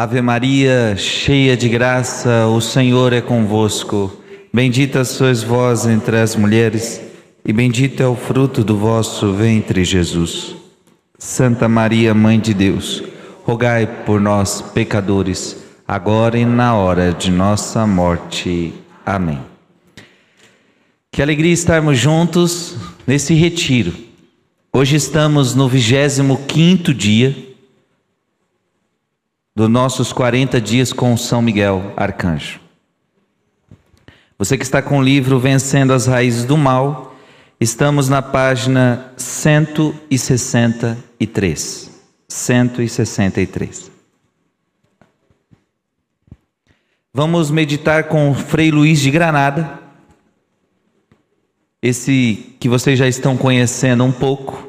Ave Maria, cheia de graça, o Senhor é convosco. Bendita sois vós entre as mulheres, e bendito é o fruto do vosso ventre, Jesus. Santa Maria, Mãe de Deus, rogai por nós, pecadores, agora e na hora de nossa morte. Amém. Que alegria estarmos juntos nesse retiro. Hoje estamos no 25 dia dos nossos 40 dias com São Miguel Arcanjo. Você que está com o livro Vencendo as Raízes do Mal, estamos na página 163. 163. Vamos meditar com Frei Luiz de Granada, esse que vocês já estão conhecendo um pouco.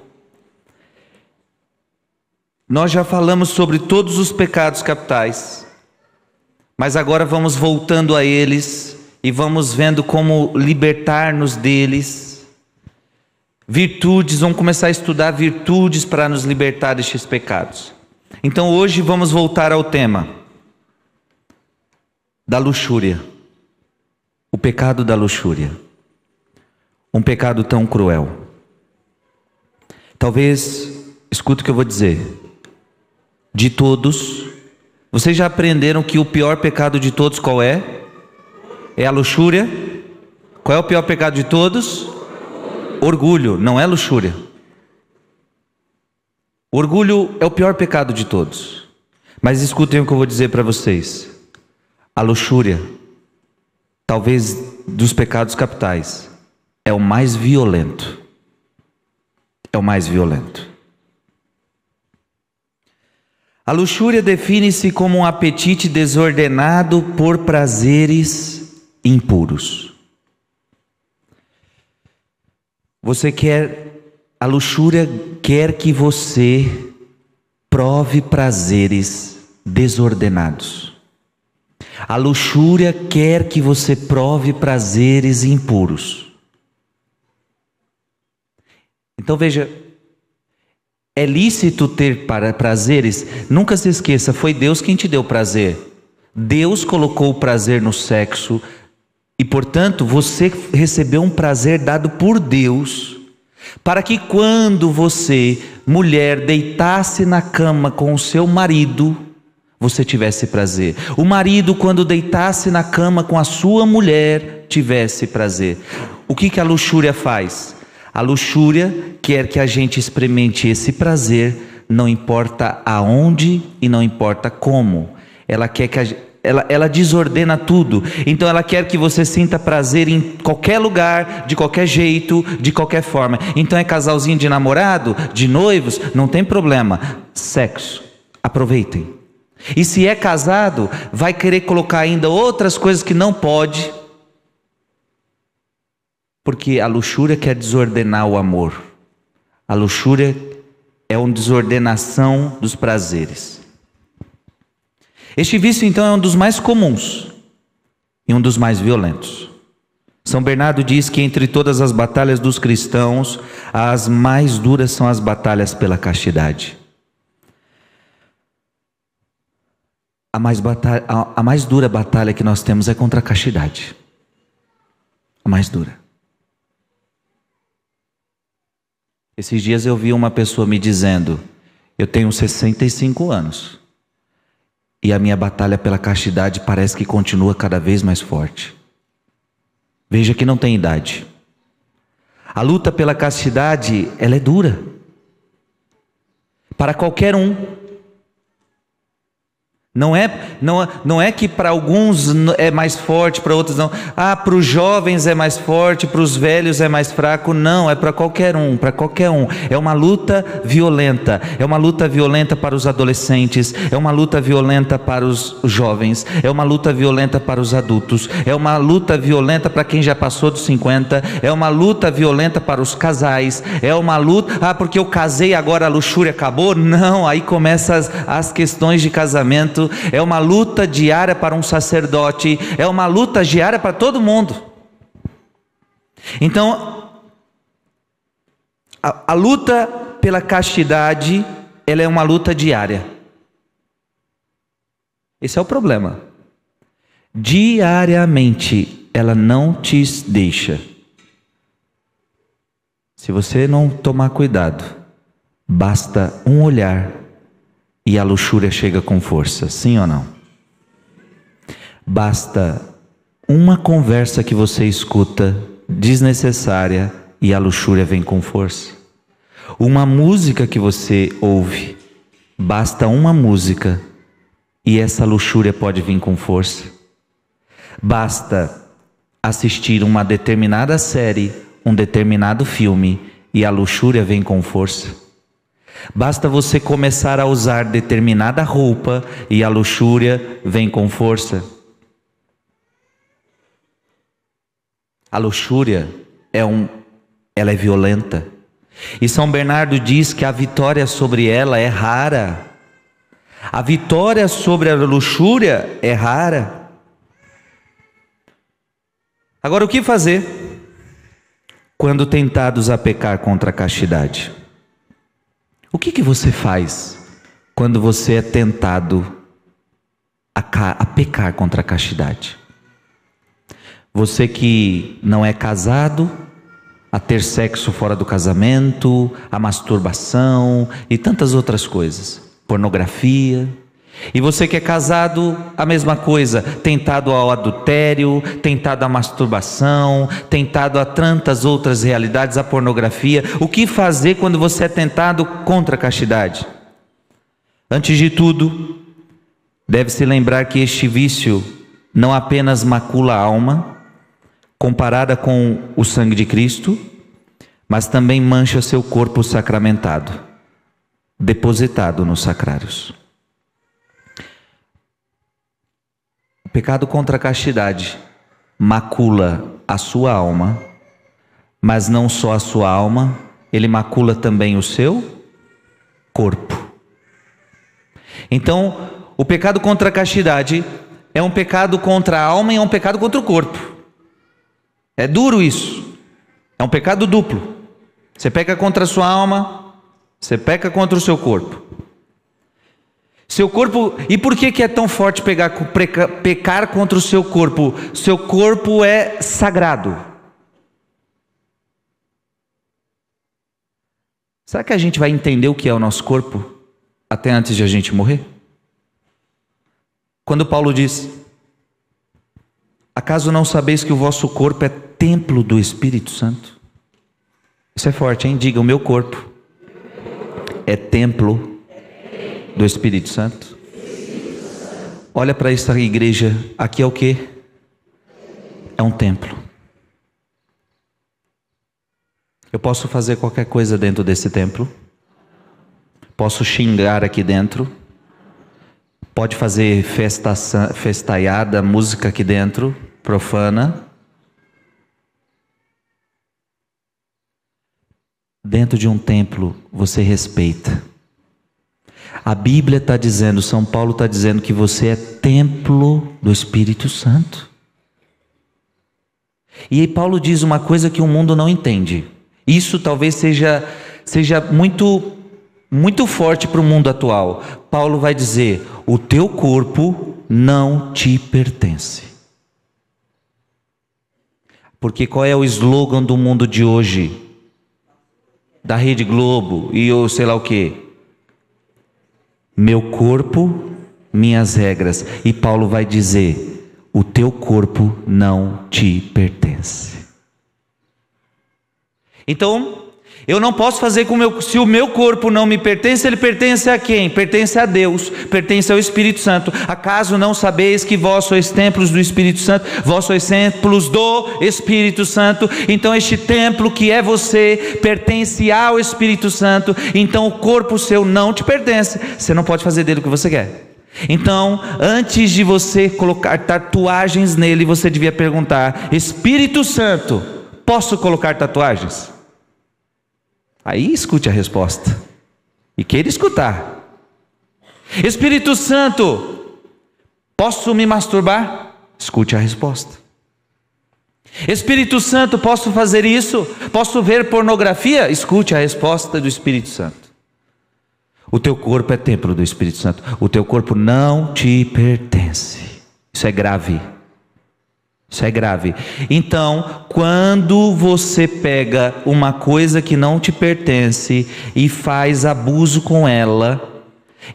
Nós já falamos sobre todos os pecados capitais, mas agora vamos voltando a eles e vamos vendo como libertar-nos deles. Virtudes, vamos começar a estudar virtudes para nos libertar destes pecados. Então hoje vamos voltar ao tema da luxúria. O pecado da luxúria. Um pecado tão cruel. Talvez, escuta o que eu vou dizer. De todos, vocês já aprenderam que o pior pecado de todos qual é? É a luxúria. Qual é o pior pecado de todos? Orgulho, não é luxúria. Orgulho é o pior pecado de todos. Mas escutem o que eu vou dizer para vocês. A luxúria, talvez dos pecados capitais, é o mais violento. É o mais violento. A luxúria define-se como um apetite desordenado por prazeres impuros. Você quer, a luxúria quer que você prove prazeres desordenados. A luxúria quer que você prove prazeres impuros. Então veja, é lícito ter prazeres, nunca se esqueça, foi Deus quem te deu prazer. Deus colocou o prazer no sexo, e portanto, você recebeu um prazer dado por Deus, para que quando você, mulher, deitasse na cama com o seu marido, você tivesse prazer. O marido, quando deitasse na cama com a sua mulher, tivesse prazer. O que, que a luxúria faz? A luxúria quer que a gente experimente esse prazer, não importa aonde e não importa como. Ela quer que a, ela, ela desordena tudo. Então ela quer que você sinta prazer em qualquer lugar, de qualquer jeito, de qualquer forma. Então é casalzinho de namorado, de noivos, não tem problema. Sexo, aproveitem. E se é casado, vai querer colocar ainda outras coisas que não pode, porque a luxúria quer desordenar o amor. A luxúria é uma desordenação dos prazeres. Este vício, então, é um dos mais comuns e um dos mais violentos. São Bernardo diz que entre todas as batalhas dos cristãos, as mais duras são as batalhas pela castidade. A mais, batalha, a, a mais dura batalha que nós temos é contra a castidade. A mais dura. Esses dias eu vi uma pessoa me dizendo: Eu tenho 65 anos. E a minha batalha pela castidade parece que continua cada vez mais forte. Veja que não tem idade. A luta pela castidade, ela é dura. Para qualquer um. Não é, não, não é que para alguns é mais forte, para outros não. Ah, para os jovens é mais forte, para os velhos é mais fraco. Não, é para qualquer um, para qualquer um. É uma luta violenta. É uma luta violenta para os adolescentes, é uma luta violenta para os jovens, é uma luta violenta para os adultos, é uma luta violenta para quem já passou dos 50, é uma luta violenta para os casais, é uma luta. Ah, porque eu casei agora a luxúria acabou? Não, aí começam as, as questões de casamento é uma luta diária para um sacerdote, é uma luta diária para todo mundo. Então, a, a luta pela castidade, ela é uma luta diária. Esse é o problema. Diariamente ela não te deixa. Se você não tomar cuidado, basta um olhar e a luxúria chega com força, sim ou não? Basta uma conversa que você escuta desnecessária e a luxúria vem com força. Uma música que você ouve, basta uma música e essa luxúria pode vir com força. Basta assistir uma determinada série, um determinado filme e a luxúria vem com força. Basta você começar a usar determinada roupa e a luxúria vem com força. A luxúria é um ela é violenta. E São Bernardo diz que a vitória sobre ela é rara. A vitória sobre a luxúria é rara. Agora, o que fazer quando tentados a pecar contra a castidade? O que, que você faz quando você é tentado a, a pecar contra a castidade? Você que não é casado, a ter sexo fora do casamento, a masturbação e tantas outras coisas pornografia. E você que é casado, a mesma coisa, tentado ao adultério, tentado à masturbação, tentado a tantas outras realidades, a pornografia. O que fazer quando você é tentado contra a castidade? Antes de tudo, deve-se lembrar que este vício não apenas macula a alma, comparada com o sangue de Cristo, mas também mancha seu corpo sacramentado depositado nos sacrários. O pecado contra a castidade macula a sua alma, mas não só a sua alma, ele macula também o seu corpo. Então, o pecado contra a castidade é um pecado contra a alma e é um pecado contra o corpo. É duro isso. É um pecado duplo. Você peca contra a sua alma, você peca contra o seu corpo. Seu corpo, e por que, que é tão forte pegar, pecar contra o seu corpo? Seu corpo é sagrado. Será que a gente vai entender o que é o nosso corpo até antes de a gente morrer? Quando Paulo diz: Acaso não sabeis que o vosso corpo é templo do Espírito Santo? Isso é forte, hein? Diga: o meu corpo é templo do Espírito Santo? Olha para essa igreja, aqui é o que? É um templo. Eu posso fazer qualquer coisa dentro desse templo? Posso xingar aqui dentro? Pode fazer festa, festaiada, música aqui dentro, profana? Dentro de um templo você respeita. A Bíblia está dizendo, São Paulo está dizendo que você é templo do Espírito Santo. E aí Paulo diz uma coisa que o mundo não entende. Isso talvez seja, seja muito, muito forte para o mundo atual. Paulo vai dizer: o teu corpo não te pertence. Porque qual é o slogan do mundo de hoje? da Rede Globo e ou sei lá o que. Meu corpo, minhas regras. E Paulo vai dizer: o teu corpo não te pertence. Então, eu não posso fazer com o meu, se o meu corpo não me pertence, ele pertence a quem? Pertence a Deus, pertence ao Espírito Santo. Acaso não sabeis que vós sois templos do Espírito Santo? Vós sois templos do Espírito Santo. Então este templo que é você pertence ao Espírito Santo. Então o corpo seu não te pertence. Você não pode fazer dele o que você quer. Então, antes de você colocar tatuagens nele, você devia perguntar: Espírito Santo, posso colocar tatuagens? Aí escute a resposta. E queira escutar. Espírito Santo, posso me masturbar? Escute a resposta. Espírito Santo, posso fazer isso? Posso ver pornografia? Escute a resposta do Espírito Santo. O teu corpo é templo do Espírito Santo. O teu corpo não te pertence. Isso é grave. Isso é grave. Então, quando você pega uma coisa que não te pertence e faz abuso com ela,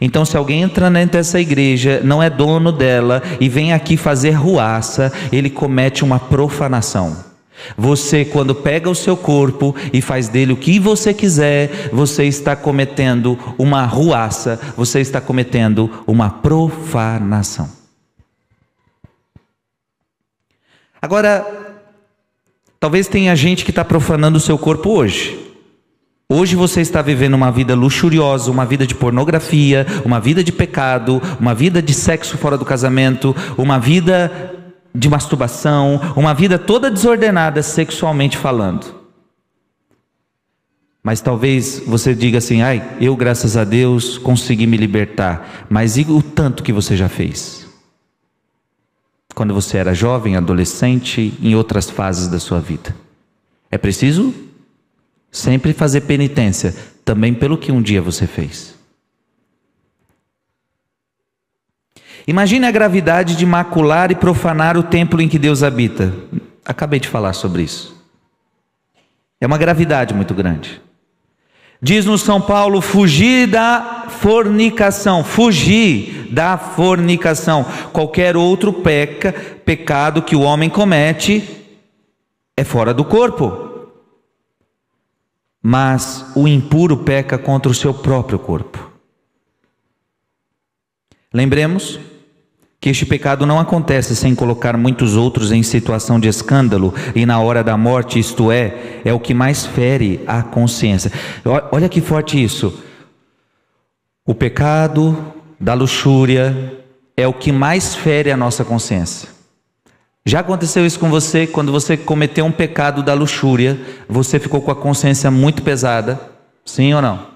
então se alguém entra dentro dessa igreja, não é dono dela e vem aqui fazer ruaça, ele comete uma profanação. Você, quando pega o seu corpo e faz dele o que você quiser, você está cometendo uma ruaça, você está cometendo uma profanação. Agora, talvez tenha gente que está profanando o seu corpo hoje. Hoje você está vivendo uma vida luxuriosa, uma vida de pornografia, uma vida de pecado, uma vida de sexo fora do casamento, uma vida de masturbação, uma vida toda desordenada sexualmente falando. Mas talvez você diga assim: ai, eu, graças a Deus, consegui me libertar. Mas e o tanto que você já fez? Quando você era jovem, adolescente, em outras fases da sua vida. É preciso sempre fazer penitência, também pelo que um dia você fez. Imagine a gravidade de macular e profanar o templo em que Deus habita. Acabei de falar sobre isso. É uma gravidade muito grande. Diz no São Paulo: fugir da fornicação, fugir da fornicação. Qualquer outro peca, pecado que o homem comete é fora do corpo. Mas o impuro peca contra o seu próprio corpo. Lembremos que este pecado não acontece sem colocar muitos outros em situação de escândalo e na hora da morte, isto é, é o que mais fere a consciência. Olha que forte isso. O pecado da luxúria é o que mais fere a nossa consciência. Já aconteceu isso com você quando você cometeu um pecado da luxúria, você ficou com a consciência muito pesada? Sim ou não?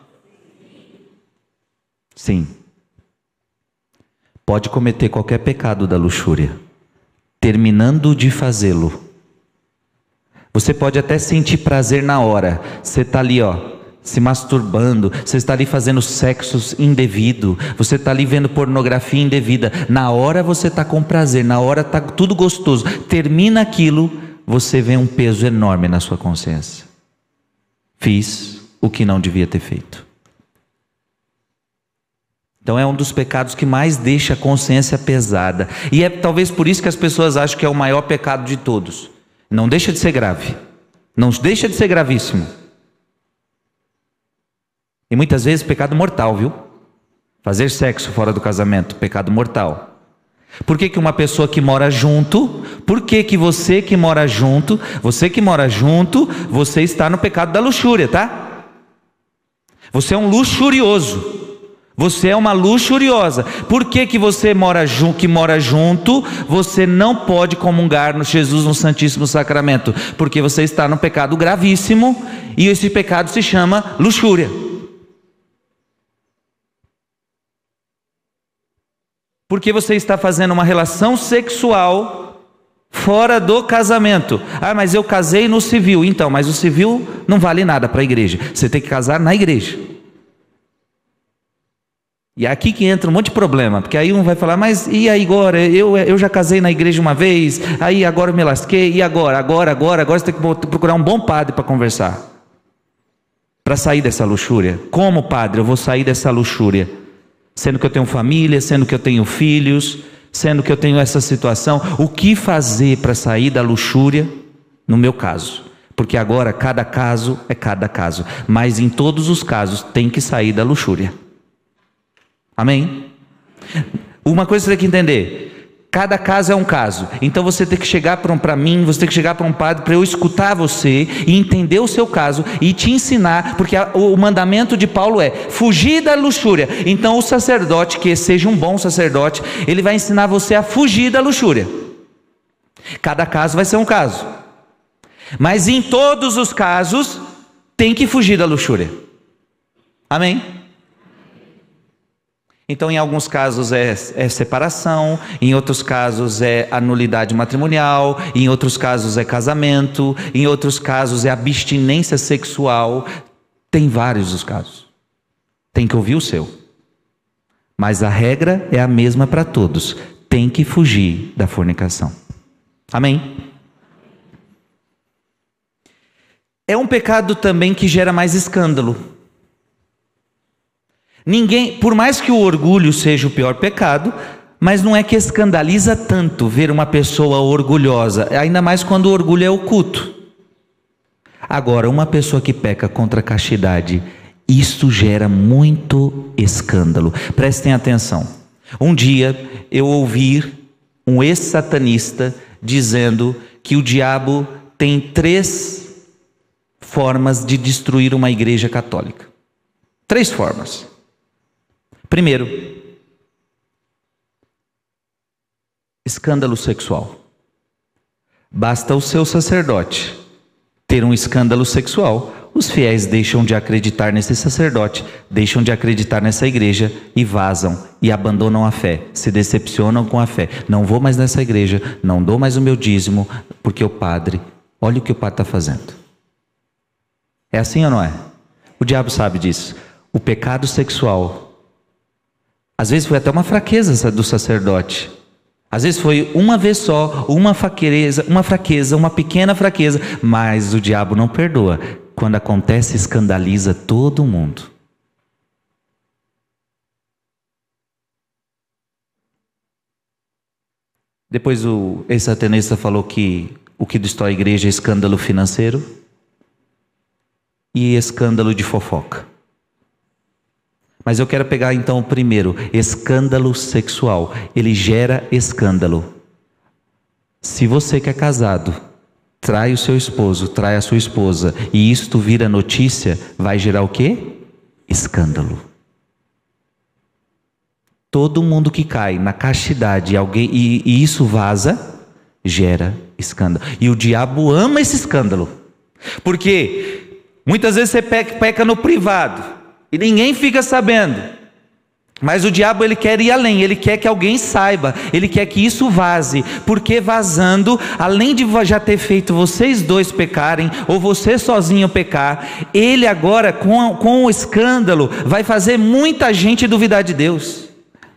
Sim pode cometer qualquer pecado da luxúria, terminando de fazê-lo. Você pode até sentir prazer na hora. Você está ali, ó, se masturbando, você está ali fazendo sexo indevido, você está ali vendo pornografia indevida. Na hora você está com prazer, na hora está tudo gostoso. Termina aquilo, você vê um peso enorme na sua consciência. Fiz o que não devia ter feito. Então é um dos pecados que mais deixa a consciência pesada. E é talvez por isso que as pessoas acham que é o maior pecado de todos. Não deixa de ser grave. Não deixa de ser gravíssimo. E muitas vezes pecado mortal, viu? Fazer sexo fora do casamento, pecado mortal. Por que, que uma pessoa que mora junto, por que, que você que mora junto, você que mora junto, você está no pecado da luxúria, tá? Você é um luxurioso. Você é uma luxuriosa. Por que, que você mora junto, que mora junto, você não pode comungar no Jesus no Santíssimo Sacramento? Porque você está no pecado gravíssimo e esse pecado se chama luxúria. Porque você está fazendo uma relação sexual fora do casamento. Ah, mas eu casei no civil. Então, mas o civil não vale nada para a igreja. Você tem que casar na igreja. E é aqui que entra um monte de problema, porque aí um vai falar, mas e aí agora? Eu, eu já casei na igreja uma vez, aí agora eu me lasquei, e agora? Agora, agora, agora você tem que procurar um bom padre para conversar. Para sair dessa luxúria. Como padre eu vou sair dessa luxúria? Sendo que eu tenho família, sendo que eu tenho filhos, sendo que eu tenho essa situação. O que fazer para sair da luxúria? No meu caso. Porque agora cada caso é cada caso. Mas em todos os casos tem que sair da luxúria. Amém? Uma coisa você tem que entender: cada caso é um caso. Então você tem que chegar para mim, você tem que chegar para um padre para eu escutar você e entender o seu caso e te ensinar, porque a, o mandamento de Paulo é fugir da luxúria. Então o sacerdote, que seja um bom sacerdote, ele vai ensinar você a fugir da luxúria. Cada caso vai ser um caso. Mas em todos os casos, tem que fugir da luxúria. Amém? Então, em alguns casos é, é, separação, em outros casos é anulidade matrimonial, em outros casos é casamento, em outros casos é abstinência sexual. Tem vários os casos. tem que ouvir o seu. Mas a regra é a mesma para todos: tem que fugir da fornicação. Amém? É um pecado também que gera mais escândalo. Ninguém, por mais que o orgulho seja o pior pecado, mas não é que escandaliza tanto ver uma pessoa orgulhosa, ainda mais quando o orgulho é oculto. Agora, uma pessoa que peca contra a castidade, isso gera muito escândalo. Prestem atenção. Um dia eu ouvi um ex-satanista dizendo que o diabo tem três formas de destruir uma igreja católica. Três formas. Primeiro, escândalo sexual. Basta o seu sacerdote ter um escândalo sexual, os fiéis deixam de acreditar nesse sacerdote, deixam de acreditar nessa igreja e vazam e abandonam a fé, se decepcionam com a fé. Não vou mais nessa igreja, não dou mais o meu dízimo, porque o padre, olha o que o padre está fazendo. É assim ou não é? O diabo sabe disso. O pecado sexual, às vezes foi até uma fraqueza do sacerdote. Às vezes foi uma vez só, uma fraqueza, uma fraqueza, uma pequena fraqueza, mas o diabo não perdoa. Quando acontece, escandaliza todo mundo. Depois o ex-satanista falou que o que destrói a igreja é escândalo financeiro e escândalo de fofoca. Mas eu quero pegar então o primeiro, escândalo sexual. Ele gera escândalo. Se você que é casado trai o seu esposo, trai a sua esposa, e isto vira notícia, vai gerar o quê? Escândalo. Todo mundo que cai na castidade alguém, e, e isso vaza, gera escândalo. E o diabo ama esse escândalo. Porque muitas vezes você peca, peca no privado. E ninguém fica sabendo. Mas o diabo ele quer ir além, ele quer que alguém saiba, ele quer que isso vaze, porque vazando, além de já ter feito vocês dois pecarem, ou você sozinho pecar, ele agora, com, com o escândalo, vai fazer muita gente duvidar de Deus,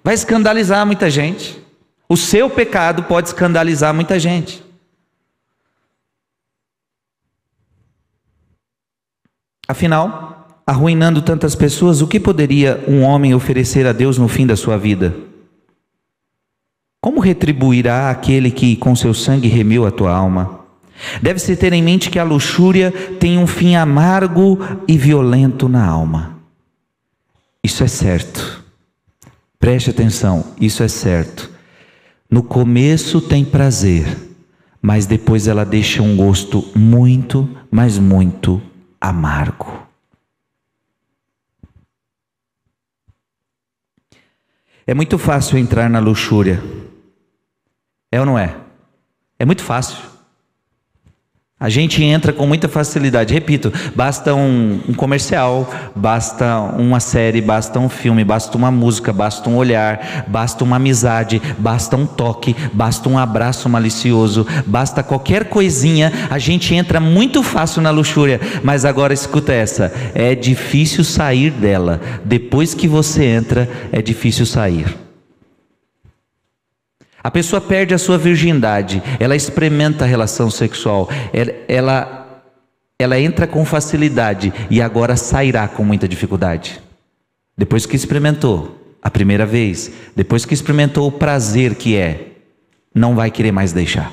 vai escandalizar muita gente. O seu pecado pode escandalizar muita gente. Afinal, arruinando tantas pessoas, o que poderia um homem oferecer a Deus no fim da sua vida? Como retribuirá aquele que com seu sangue remiu a tua alma? Deve-se ter em mente que a luxúria tem um fim amargo e violento na alma. Isso é certo. Preste atenção, isso é certo. No começo tem prazer, mas depois ela deixa um gosto muito, mas muito amargo. É muito fácil entrar na luxúria. É ou não é? É muito fácil. A gente entra com muita facilidade. Repito, basta um, um, comercial, basta uma série, basta um filme, basta uma música, basta um olhar, basta uma amizade, basta um toque, basta um abraço malicioso, basta qualquer coisinha. A gente entra muito fácil na luxúria. Mas agora escuta essa: é difícil sair dela. Depois que você entra, é difícil sair. A pessoa perde a sua virgindade, ela experimenta a relação sexual, ela, ela entra com facilidade e agora sairá com muita dificuldade. Depois que experimentou a primeira vez, depois que experimentou o prazer que é, não vai querer mais deixar.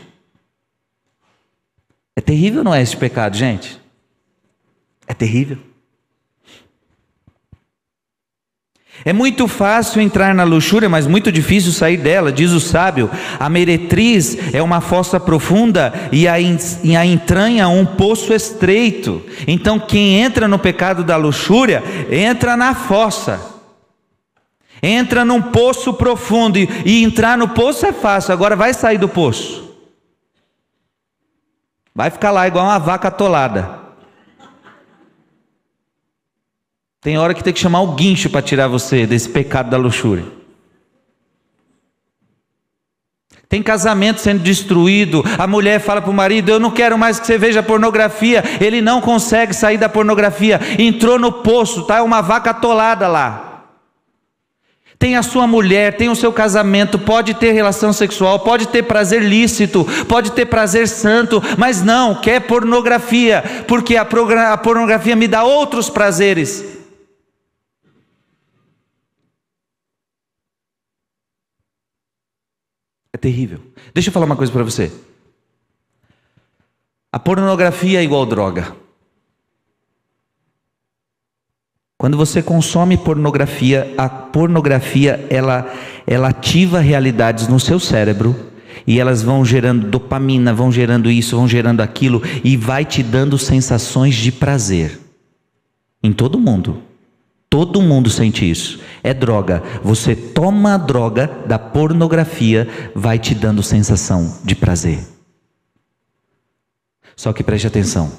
É terrível, não é esse pecado, gente? É terrível. É muito fácil entrar na luxúria, mas muito difícil sair dela, diz o sábio. A meretriz é uma fossa profunda e a, e a entranha um poço estreito. Então, quem entra no pecado da luxúria, entra na fossa, entra num poço profundo. E, e entrar no poço é fácil, agora vai sair do poço. Vai ficar lá igual uma vaca atolada. Tem hora que tem que chamar o guincho para tirar você desse pecado da luxúria. Tem casamento sendo destruído. A mulher fala para o marido: Eu não quero mais que você veja pornografia. Ele não consegue sair da pornografia. Entrou no poço, tá uma vaca atolada lá. Tem a sua mulher, tem o seu casamento, pode ter relação sexual, pode ter prazer lícito, pode ter prazer santo, mas não, quer pornografia, porque a pornografia me dá outros prazeres. É terrível. Deixa eu falar uma coisa para você. A pornografia é igual droga. Quando você consome pornografia, a pornografia ela, ela ativa realidades no seu cérebro e elas vão gerando dopamina, vão gerando isso, vão gerando aquilo e vai te dando sensações de prazer. Em todo mundo. Todo mundo sente isso. É droga. Você toma a droga da pornografia, vai te dando sensação de prazer. Só que preste atenção.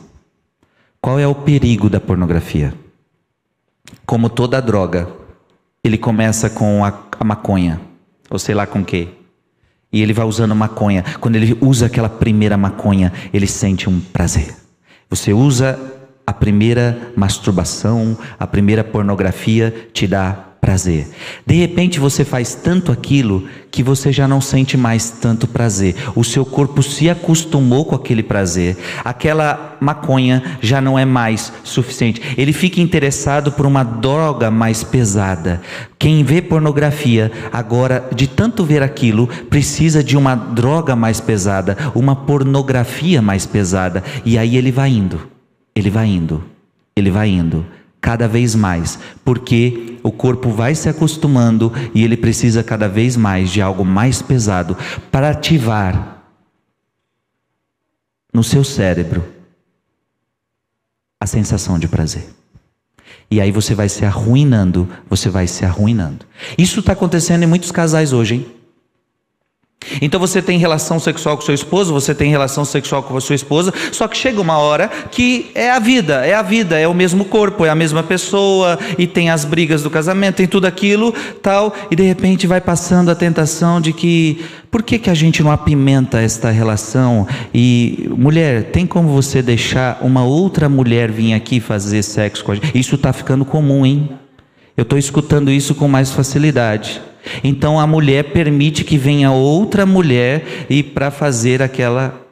Qual é o perigo da pornografia? Como toda droga, ele começa com a, a maconha, ou sei lá com que. E ele vai usando maconha. Quando ele usa aquela primeira maconha, ele sente um prazer. Você usa a primeira masturbação, a primeira pornografia, te dá prazer. De repente você faz tanto aquilo que você já não sente mais tanto prazer. O seu corpo se acostumou com aquele prazer. Aquela maconha já não é mais suficiente. Ele fica interessado por uma droga mais pesada. Quem vê pornografia agora, de tanto ver aquilo, precisa de uma droga mais pesada, uma pornografia mais pesada. E aí ele vai indo, ele vai indo, ele vai indo cada vez mais, porque o corpo vai se acostumando e ele precisa cada vez mais de algo mais pesado para ativar no seu cérebro a sensação de prazer. E aí você vai se arruinando, você vai se arruinando. Isso está acontecendo em muitos casais hoje, hein? Então você tem relação sexual com seu esposo, você tem relação sexual com a sua esposa, só que chega uma hora que é a vida, é a vida, é o mesmo corpo, é a mesma pessoa, e tem as brigas do casamento, tem tudo aquilo, tal, e de repente vai passando a tentação de que por que, que a gente não apimenta esta relação? E mulher, tem como você deixar uma outra mulher vir aqui fazer sexo com a gente? Isso está ficando comum, hein? Eu estou escutando isso com mais facilidade. Então a mulher permite que venha outra mulher e para fazer aquela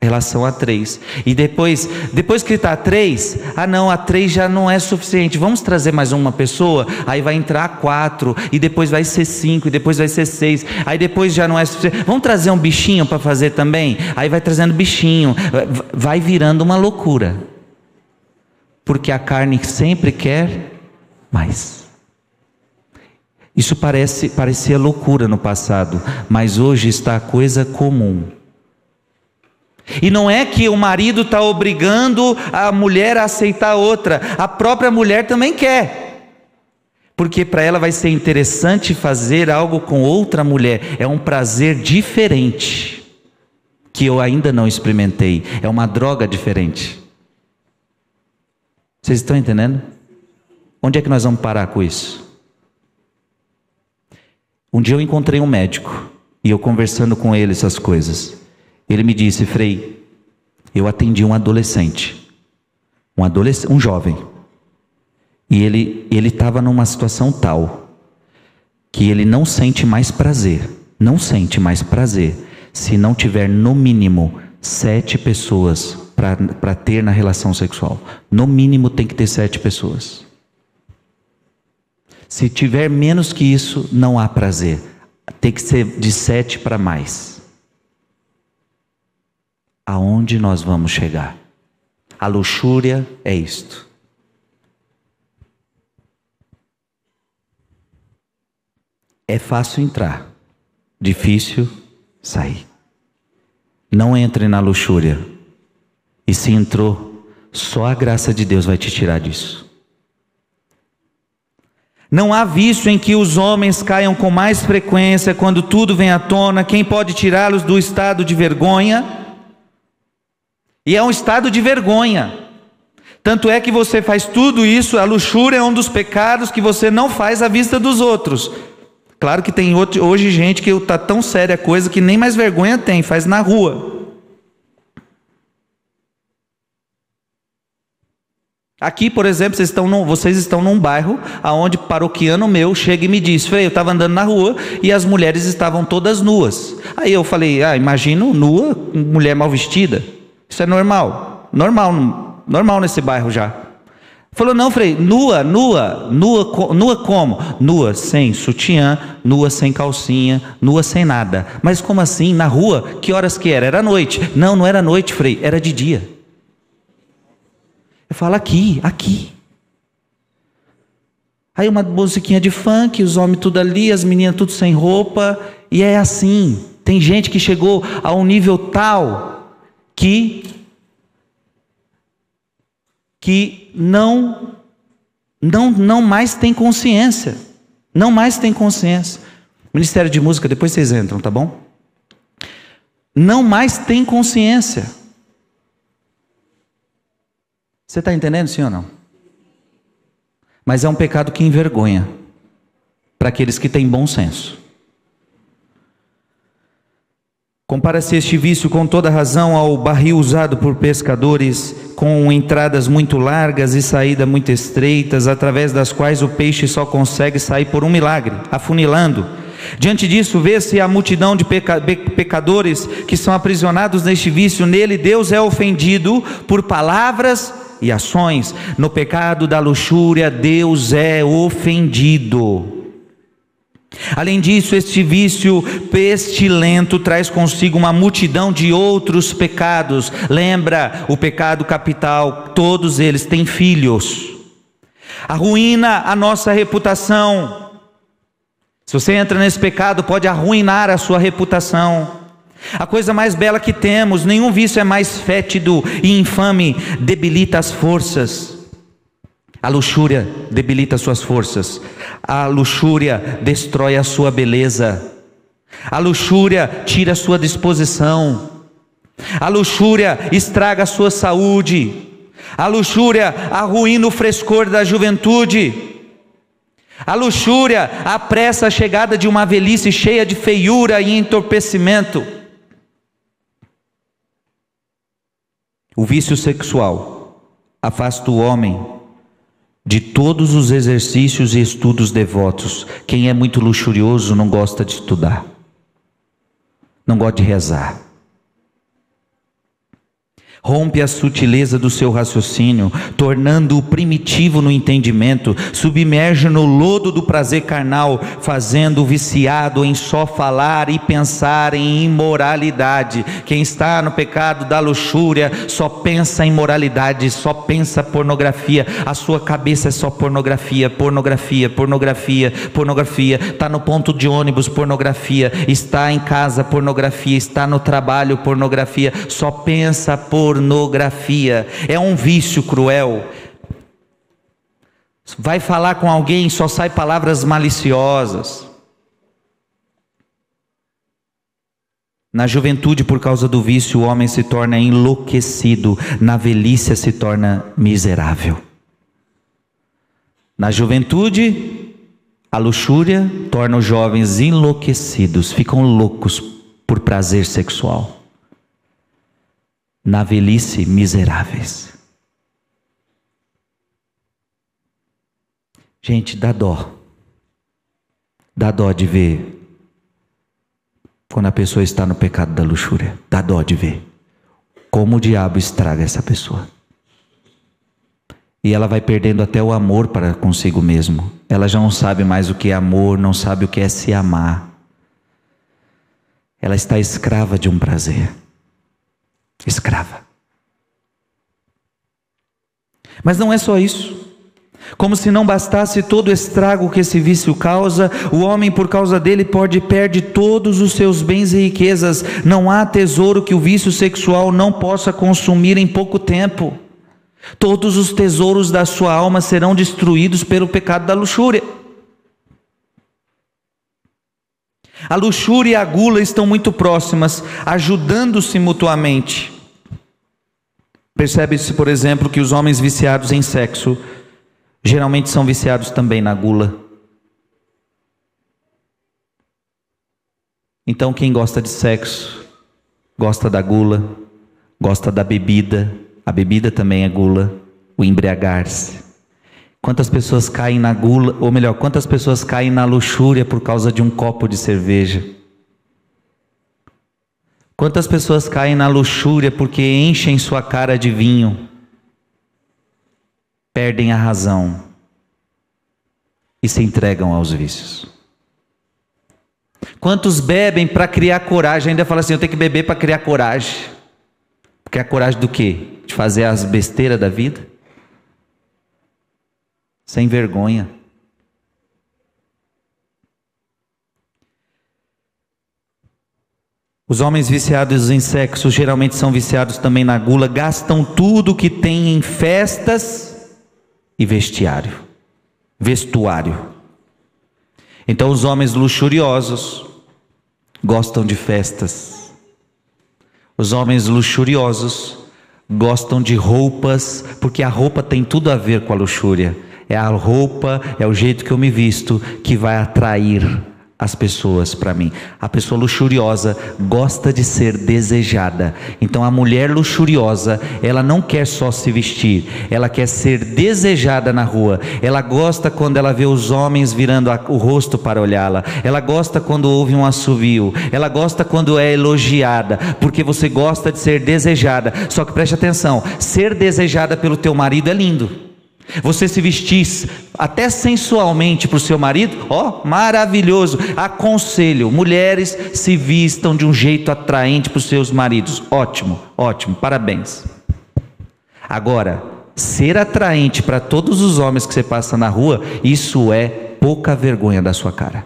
relação a três. E depois, depois que está a três, ah não, a três já não é suficiente. Vamos trazer mais uma pessoa, aí vai entrar quatro, e depois vai ser cinco, e depois vai ser seis, aí depois já não é suficiente. Vamos trazer um bichinho para fazer também? Aí vai trazendo bichinho, vai virando uma loucura. Porque a carne sempre quer mais. Isso parece, parecia loucura no passado, mas hoje está coisa comum. E não é que o marido está obrigando a mulher a aceitar outra, a própria mulher também quer. Porque para ela vai ser interessante fazer algo com outra mulher, é um prazer diferente, que eu ainda não experimentei, é uma droga diferente. Vocês estão entendendo? Onde é que nós vamos parar com isso? Um dia eu encontrei um médico e eu conversando com ele essas coisas. Ele me disse, Frei, eu atendi um adolescente, um adolescente, um jovem, e ele estava numa situação tal que ele não sente mais prazer, não sente mais prazer se não tiver no mínimo sete pessoas para ter na relação sexual. No mínimo tem que ter sete pessoas. Se tiver menos que isso, não há prazer. Tem que ser de sete para mais. Aonde nós vamos chegar? A luxúria é isto. É fácil entrar, difícil sair. Não entre na luxúria. E se entrou, só a graça de Deus vai te tirar disso. Não há vício em que os homens caiam com mais frequência quando tudo vem à tona. Quem pode tirá-los do estado de vergonha? E é um estado de vergonha. Tanto é que você faz tudo isso, a luxúria é um dos pecados que você não faz à vista dos outros. Claro que tem hoje gente que está tão séria a coisa que nem mais vergonha tem, faz na rua. Aqui, por exemplo, vocês estão, num, vocês estão num bairro onde paroquiano meu chega e me diz: Frei, eu estava andando na rua e as mulheres estavam todas nuas. Aí eu falei: Ah, imagino nua, mulher mal vestida. Isso é normal. Normal, normal nesse bairro já. Falou: Não, Frei, nua, nua, nua, nua como? Nua sem sutiã, nua sem calcinha, nua sem nada. Mas como assim? Na rua? Que horas que era? Era noite. Não, não era noite, Frei, era de dia. Eu falo aqui, aqui. Aí uma musiquinha de funk, os homens tudo ali, as meninas tudo sem roupa, e é assim. Tem gente que chegou a um nível tal que que não não não mais tem consciência. Não mais tem consciência. Ministério de Música, depois vocês entram, tá bom? Não mais tem consciência. Você está entendendo, sim ou não? Mas é um pecado que envergonha para aqueles que têm bom senso. Compara-se este vício com toda razão ao barril usado por pescadores, com entradas muito largas e saídas muito estreitas, através das quais o peixe só consegue sair por um milagre, afunilando. Diante disso, vê-se a multidão de peca pecadores que são aprisionados neste vício. Nele, Deus é ofendido por palavras e ações. No pecado da luxúria, Deus é ofendido. Além disso, este vício pestilento traz consigo uma multidão de outros pecados. Lembra o pecado capital, todos eles têm filhos. Arruína a nossa reputação. Se você entra nesse pecado, pode arruinar a sua reputação. A coisa mais bela que temos, nenhum vício é mais fétido e infame, debilita as forças. A luxúria debilita suas forças. A luxúria destrói a sua beleza. A luxúria tira a sua disposição. A luxúria estraga a sua saúde. A luxúria arruína o frescor da juventude. A luxúria apressa a chegada de uma velhice cheia de feiura e entorpecimento. O vício sexual afasta o homem de todos os exercícios e estudos devotos. Quem é muito luxurioso não gosta de estudar, não gosta de rezar rompe a sutileza do seu raciocínio, tornando-o primitivo no entendimento, submerge no lodo do prazer carnal, fazendo-o viciado em só falar e pensar em imoralidade. Quem está no pecado da luxúria só pensa em moralidade, só pensa pornografia, a sua cabeça é só pornografia, pornografia, pornografia, pornografia, está no ponto de ônibus, pornografia, está em casa, pornografia, está no trabalho, pornografia, só pensa por pornografia. É um vício cruel. Vai falar com alguém, só sai palavras maliciosas. Na juventude, por causa do vício, o homem se torna enlouquecido, na velhice se torna miserável. Na juventude, a luxúria torna os jovens enlouquecidos, ficam loucos por prazer sexual na velhice miseráveis. Gente, dá dó. Dá dó de ver quando a pessoa está no pecado da luxúria. Dá dó de ver como o diabo estraga essa pessoa. E ela vai perdendo até o amor para consigo mesmo. Ela já não sabe mais o que é amor, não sabe o que é se amar. Ela está escrava de um prazer escrava. Mas não é só isso. Como se não bastasse todo o estrago que esse vício causa, o homem, por causa dele, pode perde todos os seus bens e riquezas. Não há tesouro que o vício sexual não possa consumir em pouco tempo. Todos os tesouros da sua alma serão destruídos pelo pecado da luxúria. A luxúria e a gula estão muito próximas, ajudando-se mutuamente. Percebe-se, por exemplo, que os homens viciados em sexo geralmente são viciados também na gula. Então, quem gosta de sexo, gosta da gula, gosta da bebida, a bebida também é gula, o embriagar-se. Quantas pessoas caem na gula, ou melhor, quantas pessoas caem na luxúria por causa de um copo de cerveja? Quantas pessoas caem na luxúria porque enchem sua cara de vinho? Perdem a razão e se entregam aos vícios. Quantos bebem para criar coragem? Ainda fala assim: eu tenho que beber para criar coragem. Porque a coragem do quê? De fazer as besteiras da vida? Sem vergonha. Os homens viciados em sexo geralmente são viciados também na gula, gastam tudo que têm em festas e vestiário, vestuário. Então os homens luxuriosos gostam de festas. Os homens luxuriosos gostam de roupas, porque a roupa tem tudo a ver com a luxúria. É a roupa, é o jeito que eu me visto que vai atrair as pessoas para mim. A pessoa luxuriosa gosta de ser desejada. Então a mulher luxuriosa, ela não quer só se vestir, ela quer ser desejada na rua. Ela gosta quando ela vê os homens virando o rosto para olhá-la. Ela gosta quando ouve um assovio. Ela gosta quando é elogiada, porque você gosta de ser desejada. Só que preste atenção, ser desejada pelo teu marido é lindo. Você se vestir até sensualmente para o seu marido, ó, maravilhoso. Aconselho, mulheres se vistam de um jeito atraente para os seus maridos. Ótimo, ótimo, parabéns. Agora, ser atraente para todos os homens que você passa na rua, isso é pouca vergonha da sua cara.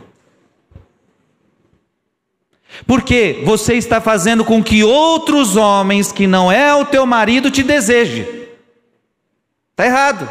Porque você está fazendo com que outros homens que não é o teu marido te desejem. Está errado.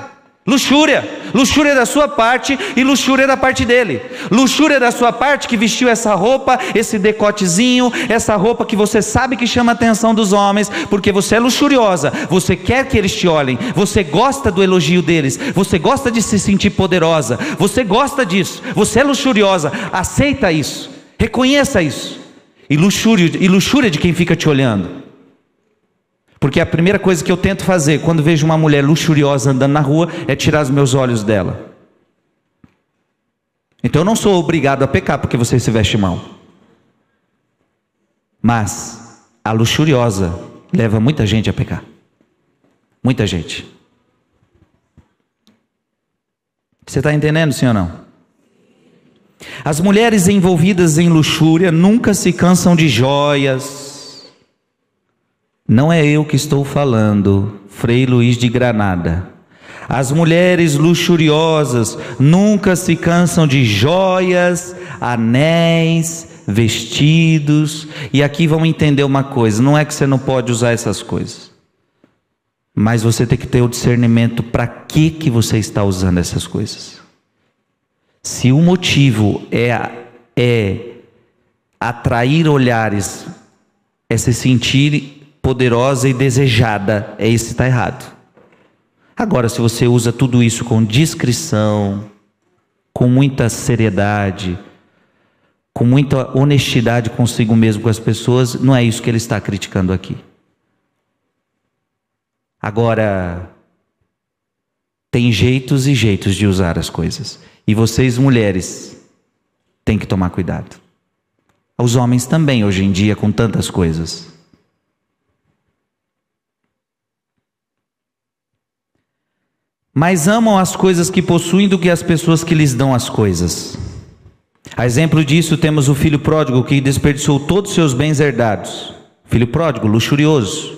Luxúria, luxúria da sua parte e luxúria da parte dele. Luxúria da sua parte que vestiu essa roupa, esse decotezinho, essa roupa que você sabe que chama a atenção dos homens, porque você é luxuriosa, você quer que eles te olhem, você gosta do elogio deles, você gosta de se sentir poderosa, você gosta disso, você é luxuriosa, aceita isso, reconheça isso. E luxúria, e luxúria de quem fica te olhando. Porque a primeira coisa que eu tento fazer quando vejo uma mulher luxuriosa andando na rua é tirar os meus olhos dela. Então eu não sou obrigado a pecar porque você se veste mal. Mas a luxuriosa leva muita gente a pecar. Muita gente. Você está entendendo, sim ou não? As mulheres envolvidas em luxúria nunca se cansam de joias, não é eu que estou falando, Frei Luiz de Granada. As mulheres luxuriosas nunca se cansam de joias, anéis, vestidos. E aqui vamos entender uma coisa: não é que você não pode usar essas coisas, mas você tem que ter o discernimento para que que você está usando essas coisas. Se o motivo é, é atrair olhares, é se sentir poderosa e desejada, é isso está errado. Agora, se você usa tudo isso com discrição, com muita seriedade, com muita honestidade consigo mesmo, com as pessoas, não é isso que ele está criticando aqui. Agora, tem jeitos e jeitos de usar as coisas. E vocês, mulheres, têm que tomar cuidado. Os homens também, hoje em dia, com tantas coisas. Mais amam as coisas que possuem do que as pessoas que lhes dão as coisas. A exemplo disso, temos o filho pródigo que desperdiçou todos os seus bens herdados. Filho pródigo, luxurioso.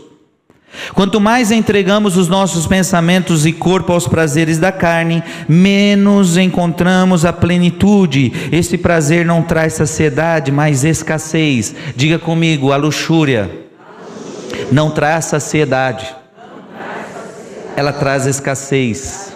Quanto mais entregamos os nossos pensamentos e corpo aos prazeres da carne, menos encontramos a plenitude. Esse prazer não traz saciedade, mas escassez. Diga comigo, a luxúria não traz saciedade ela traz escassez.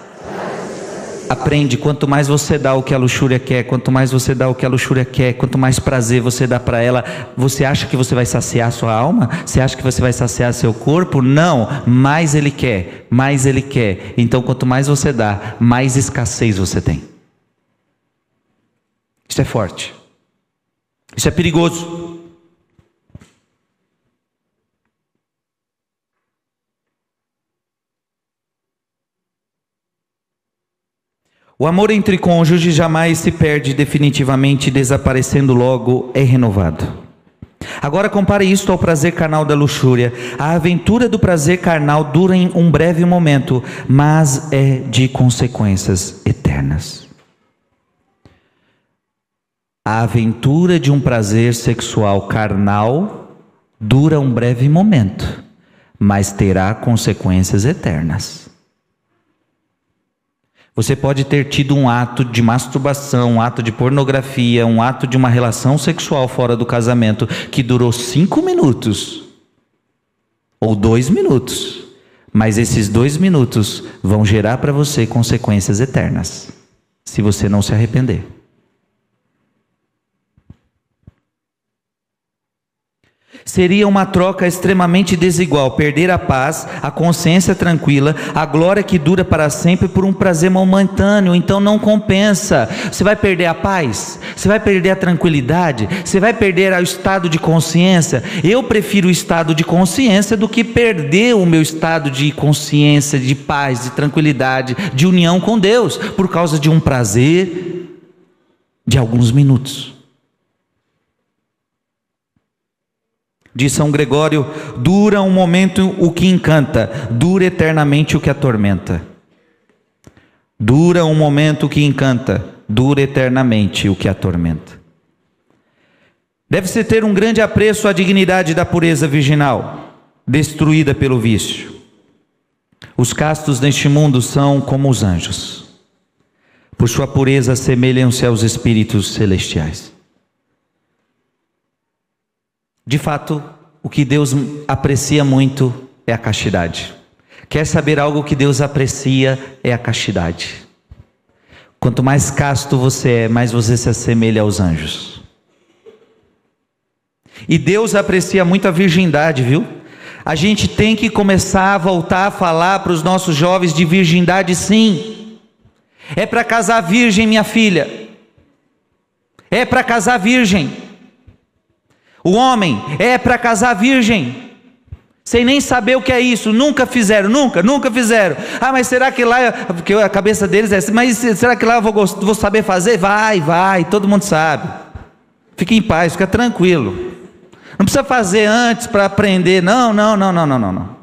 Aprende, quanto mais você dá o que a luxúria quer, quanto mais você dá o que a luxúria quer, quanto mais prazer você dá para ela, você acha que você vai saciar sua alma? Você acha que você vai saciar seu corpo? Não, mais ele quer, mais ele quer. Então, quanto mais você dá, mais escassez você tem. Isso é forte. Isso é perigoso. O amor entre cônjuges jamais se perde definitivamente, desaparecendo logo, é renovado. Agora compare isto ao prazer carnal da luxúria. A aventura do prazer carnal dura em um breve momento, mas é de consequências eternas. A aventura de um prazer sexual carnal dura um breve momento, mas terá consequências eternas. Você pode ter tido um ato de masturbação, um ato de pornografia, um ato de uma relação sexual fora do casamento que durou cinco minutos ou dois minutos, mas esses dois minutos vão gerar para você consequências eternas, se você não se arrepender. Seria uma troca extremamente desigual, perder a paz, a consciência tranquila, a glória que dura para sempre por um prazer momentâneo, então não compensa. Você vai perder a paz, você vai perder a tranquilidade, você vai perder o estado de consciência. Eu prefiro o estado de consciência do que perder o meu estado de consciência, de paz, de tranquilidade, de união com Deus, por causa de um prazer de alguns minutos. De São Gregório, dura um momento o que encanta, dura eternamente o que atormenta. Dura um momento o que encanta, dura eternamente o que atormenta. Deve-se ter um grande apreço à dignidade da pureza virginal, destruída pelo vício. Os castos neste mundo são como os anjos. Por sua pureza assemelham-se aos espíritos celestiais. De fato, o que Deus aprecia muito é a castidade. Quer saber algo que Deus aprecia é a castidade. Quanto mais casto você é, mais você se assemelha aos anjos. E Deus aprecia muito a virgindade, viu? A gente tem que começar a voltar a falar para os nossos jovens de virgindade, sim. É para casar virgem, minha filha. É para casar virgem. O homem é para casar virgem, sem nem saber o que é isso, nunca fizeram, nunca, nunca fizeram. Ah, mas será que lá, porque a cabeça deles é assim, mas será que lá eu vou, vou saber fazer? Vai, vai, todo mundo sabe. Fique em paz, fica tranquilo. Não precisa fazer antes para aprender, não, não, não, não, não, não. não.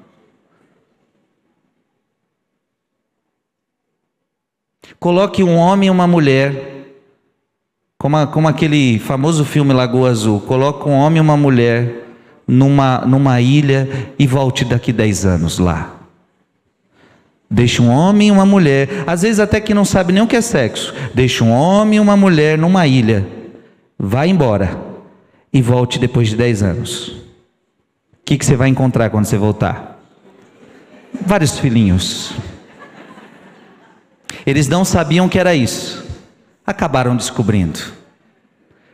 Coloque um homem e uma mulher como, como aquele famoso filme Lagoa Azul, coloca um homem e uma mulher numa, numa ilha e volte daqui 10 anos lá. Deixa um homem e uma mulher, às vezes até que não sabe nem o que é sexo. Deixa um homem e uma mulher numa ilha. Vai embora e volte depois de 10 anos. O que, que você vai encontrar quando você voltar? Vários filhinhos. Eles não sabiam que era isso acabaram descobrindo.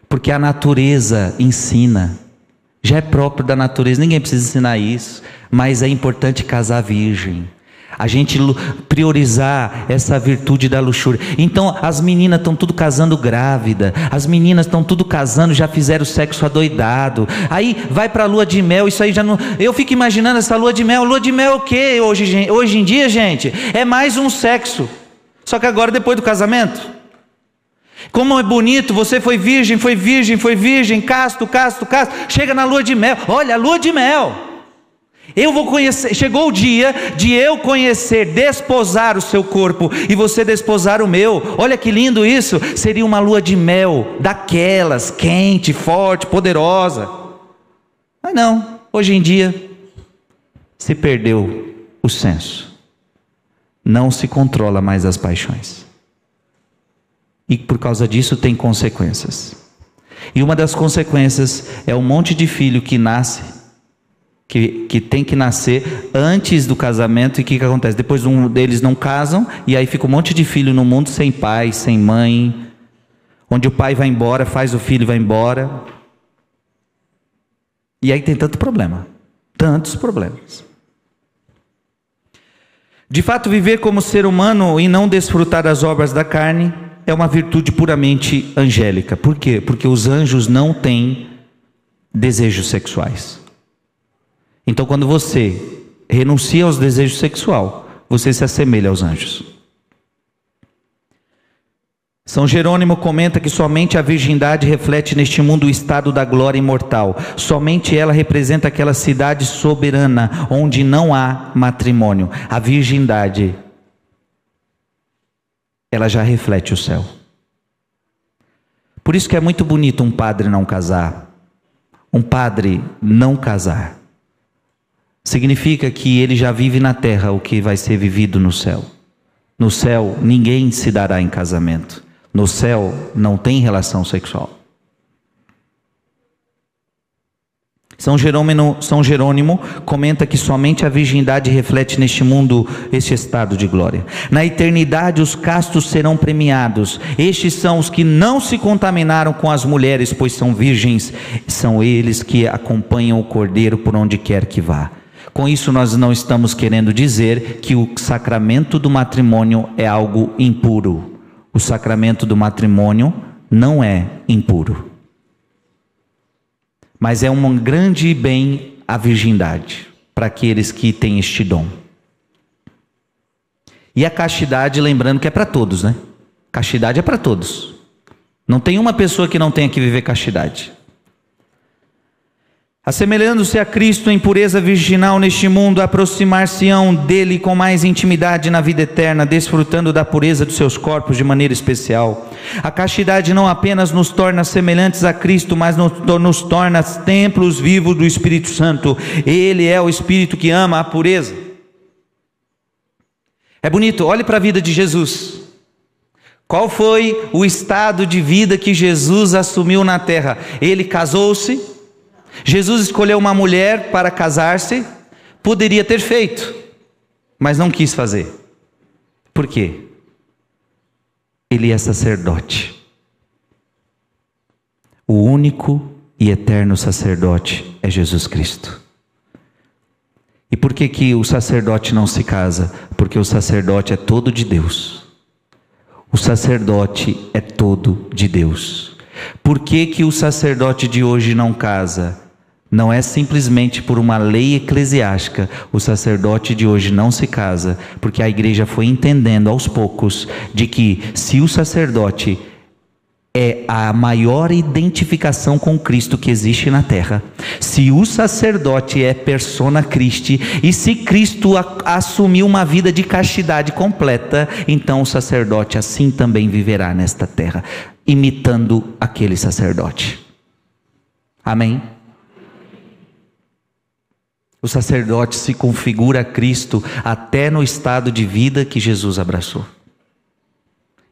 Porque a natureza ensina, já é próprio da natureza, ninguém precisa ensinar isso, mas é importante casar virgem. A gente priorizar essa virtude da luxúria. Então, as meninas estão tudo casando grávida, as meninas estão tudo casando, já fizeram sexo adoidado. Aí vai para a lua de mel, isso aí já não. Eu fico imaginando essa lua de mel. Lua de mel é o que hoje, hoje em dia, gente? É mais um sexo. Só que agora, depois do casamento. Como é bonito, você foi virgem, foi virgem, foi virgem, casto, casto, casto. Chega na lua de mel, olha, lua de mel. Eu vou conhecer, chegou o dia de eu conhecer, desposar o seu corpo e você desposar o meu. Olha que lindo isso! Seria uma lua de mel, daquelas, quente, forte, poderosa. Mas não, hoje em dia se perdeu o senso. Não se controla mais as paixões e por causa disso tem consequências. E uma das consequências é um monte de filho que nasce, que, que tem que nascer antes do casamento, e o que, que acontece? Depois um deles não casam, e aí fica um monte de filho no mundo sem pai, sem mãe, onde o pai vai embora, faz o filho vai embora. E aí tem tanto problema, tantos problemas. De fato, viver como ser humano e não desfrutar das obras da carne é uma virtude puramente angélica. Por quê? Porque os anjos não têm desejos sexuais. Então, quando você renuncia aos desejos sexual, você se assemelha aos anjos. São Jerônimo comenta que somente a virgindade reflete neste mundo o estado da glória imortal. Somente ela representa aquela cidade soberana onde não há matrimônio. A virgindade ela já reflete o céu. Por isso que é muito bonito um padre não casar. Um padre não casar significa que ele já vive na terra o que vai ser vivido no céu. No céu, ninguém se dará em casamento. No céu, não tem relação sexual. São Jerônimo, São Jerônimo comenta que somente a virgindade reflete neste mundo este estado de glória. Na eternidade, os castos serão premiados. Estes são os que não se contaminaram com as mulheres, pois são virgens. São eles que acompanham o cordeiro por onde quer que vá. Com isso, nós não estamos querendo dizer que o sacramento do matrimônio é algo impuro. O sacramento do matrimônio não é impuro. Mas é um grande bem a virgindade para aqueles que têm este dom. E a castidade, lembrando que é para todos, né? Castidade é para todos. Não tem uma pessoa que não tenha que viver castidade. Assemelhando-se a Cristo em pureza virginal neste mundo, aproximar-se-ão dele com mais intimidade na vida eterna, desfrutando da pureza dos seus corpos de maneira especial. A castidade não apenas nos torna semelhantes a Cristo, mas nos torna templos vivos do Espírito Santo. Ele é o Espírito que ama a pureza. É bonito, olhe para a vida de Jesus. Qual foi o estado de vida que Jesus assumiu na terra? Ele casou-se Jesus escolheu uma mulher para casar-se, poderia ter feito, mas não quis fazer. Por quê? Ele é sacerdote. O único e eterno sacerdote é Jesus Cristo. E por que, que o sacerdote não se casa? Porque o sacerdote é todo de Deus. O sacerdote é todo de Deus. Por que, que o sacerdote de hoje não casa? Não é simplesmente por uma lei eclesiástica. O sacerdote de hoje não se casa, porque a igreja foi entendendo aos poucos de que se o sacerdote é a maior identificação com Cristo que existe na terra. Se o sacerdote é persona Christi e se Cristo assumiu uma vida de castidade completa, então o sacerdote assim também viverá nesta terra, imitando aquele sacerdote. Amém. O sacerdote se configura a Cristo até no estado de vida que Jesus abraçou.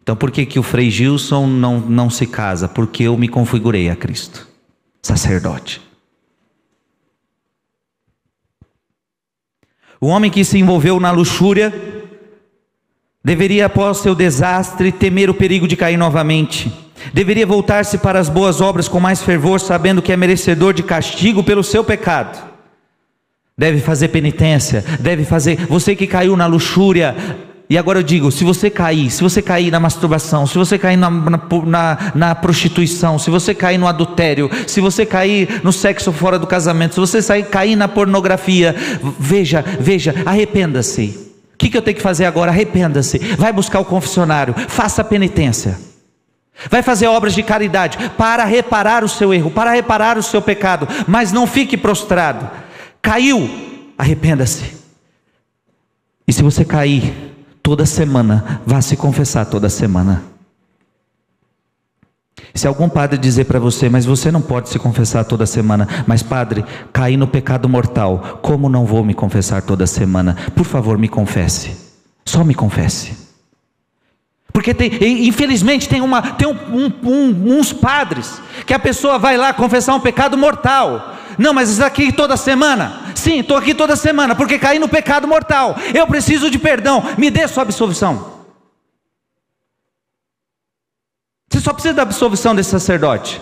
Então, por que, que o Frei Gilson não, não se casa? Porque eu me configurei a Cristo, sacerdote. O homem que se envolveu na luxúria deveria, após seu desastre, temer o perigo de cair novamente. Deveria voltar-se para as boas obras com mais fervor, sabendo que é merecedor de castigo pelo seu pecado deve fazer penitência, deve fazer. Você que caiu na luxúria, e agora eu digo: se você cair, se você cair na masturbação, se você cair na, na, na, prostituição, se você cair no adultério, se você cair no sexo fora do casamento, se você sair, cair na pornografia, veja, veja, arrependa-se. O que, que eu tenho que fazer agora? Arrependa-se. Vai buscar o confessionário, faça penitência. Vai fazer obras de caridade para reparar o seu erro, para reparar o seu pecado, mas não fique prostrado Caiu, arrependa-se. E se você cair toda semana, vá se confessar toda semana. Se algum padre dizer para você, mas você não pode se confessar toda semana, mas padre, caí no pecado mortal, como não vou me confessar toda semana? Por favor, me confesse. Só me confesse. Porque tem, infelizmente tem, uma, tem um, um, uns padres que a pessoa vai lá confessar um pecado mortal. Não, mas está aqui toda semana. Sim, estou aqui toda semana porque caí no pecado mortal. Eu preciso de perdão. Me dê sua absolvição. Você só precisa da absolvição desse sacerdote.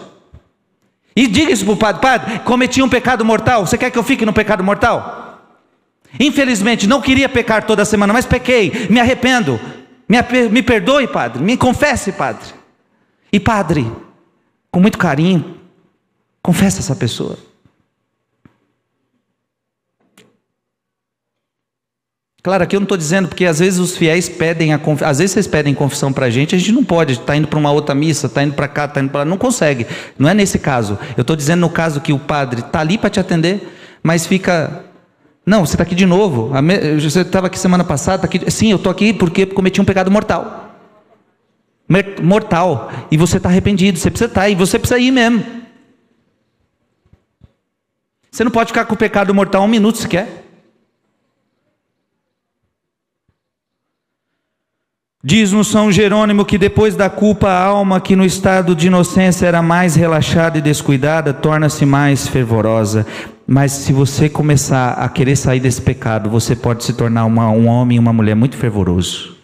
E diga isso para o padre: Padre, cometi um pecado mortal. Você quer que eu fique no pecado mortal? Infelizmente, não queria pecar toda semana, mas pequei, me arrependo. Me, me perdoe, padre. Me confesse, padre. E padre, com muito carinho, confessa essa pessoa. Claro, aqui eu não estou dizendo, porque às vezes os fiéis pedem, a às vezes vocês pedem confissão para a gente, a gente não pode, está indo para uma outra missa, está indo para cá, está indo para lá, não consegue. Não é nesse caso. Eu estou dizendo no caso que o padre está ali para te atender, mas fica. Não, você está aqui de novo. Você estava aqui semana passada, tá aqui. Sim, eu estou aqui porque cometi um pecado mortal. Mortal. E você está arrependido, você precisa estar, tá, e você precisa ir mesmo. Você não pode ficar com o pecado mortal um minuto sequer. Diz no São Jerônimo que depois da culpa, a alma que no estado de inocência era mais relaxada e descuidada, torna-se mais fervorosa. Mas se você começar a querer sair desse pecado, você pode se tornar uma, um homem e uma mulher muito fervoroso.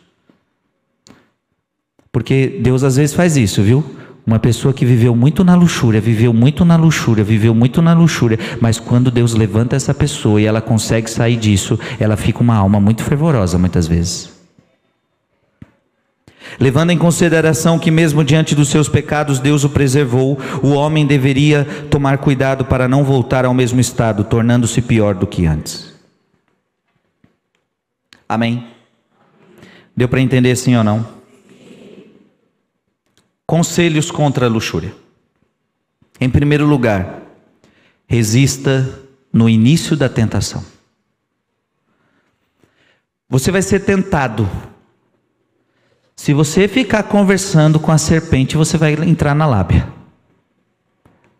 Porque Deus às vezes faz isso, viu? Uma pessoa que viveu muito na luxúria, viveu muito na luxúria, viveu muito na luxúria, mas quando Deus levanta essa pessoa e ela consegue sair disso, ela fica uma alma muito fervorosa muitas vezes. Levando em consideração que, mesmo diante dos seus pecados, Deus o preservou, o homem deveria tomar cuidado para não voltar ao mesmo estado, tornando-se pior do que antes. Amém? Deu para entender sim ou não? Conselhos contra a luxúria. Em primeiro lugar, resista no início da tentação. Você vai ser tentado se você ficar conversando com a serpente, você vai entrar na lábia.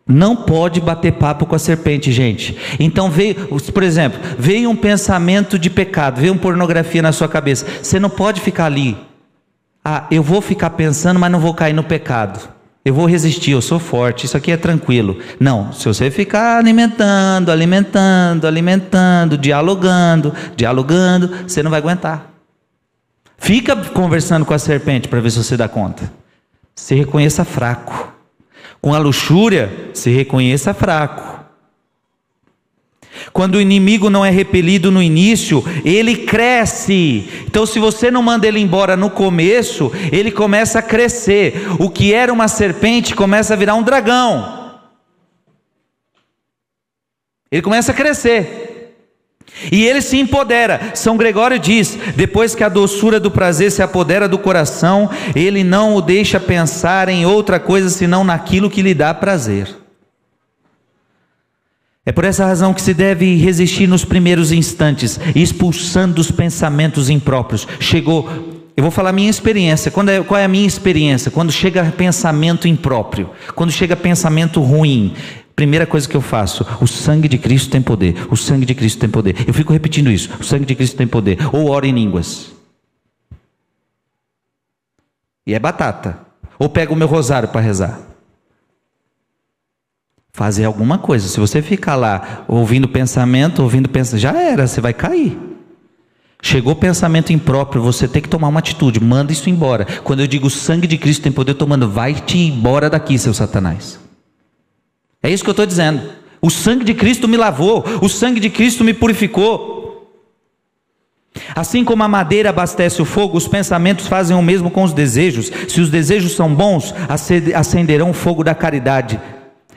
Não pode bater papo com a serpente, gente. Então veio, por exemplo, veio um pensamento de pecado, veio uma pornografia na sua cabeça. Você não pode ficar ali. Ah, eu vou ficar pensando, mas não vou cair no pecado. Eu vou resistir, eu sou forte, isso aqui é tranquilo. Não, se você ficar alimentando, alimentando, alimentando, dialogando, dialogando, você não vai aguentar. Fica conversando com a serpente para ver se você dá conta. Se reconheça fraco. Com a luxúria, se reconheça fraco. Quando o inimigo não é repelido no início, ele cresce. Então, se você não manda ele embora no começo, ele começa a crescer. O que era uma serpente começa a virar um dragão. Ele começa a crescer. E ele se empodera. São Gregório diz: depois que a doçura do prazer se apodera do coração, ele não o deixa pensar em outra coisa senão naquilo que lhe dá prazer. É por essa razão que se deve resistir nos primeiros instantes, expulsando os pensamentos impróprios. Chegou, eu vou falar minha experiência. Quando é, qual é a minha experiência? Quando chega pensamento impróprio, quando chega pensamento ruim, Primeira coisa que eu faço, o sangue de Cristo tem poder, o sangue de Cristo tem poder. Eu fico repetindo isso, o sangue de Cristo tem poder. Ou oro em línguas. E é batata. Ou pego o meu rosário para rezar. Fazer alguma coisa. Se você ficar lá ouvindo pensamento, ouvindo pensamento, já era, você vai cair. Chegou pensamento impróprio, você tem que tomar uma atitude, manda isso embora. Quando eu digo sangue de Cristo tem poder, tomando, vai-te embora daqui, seu Satanás. É isso que eu estou dizendo. O sangue de Cristo me lavou, o sangue de Cristo me purificou. Assim como a madeira abastece o fogo, os pensamentos fazem o mesmo com os desejos. Se os desejos são bons, acenderão o fogo da caridade.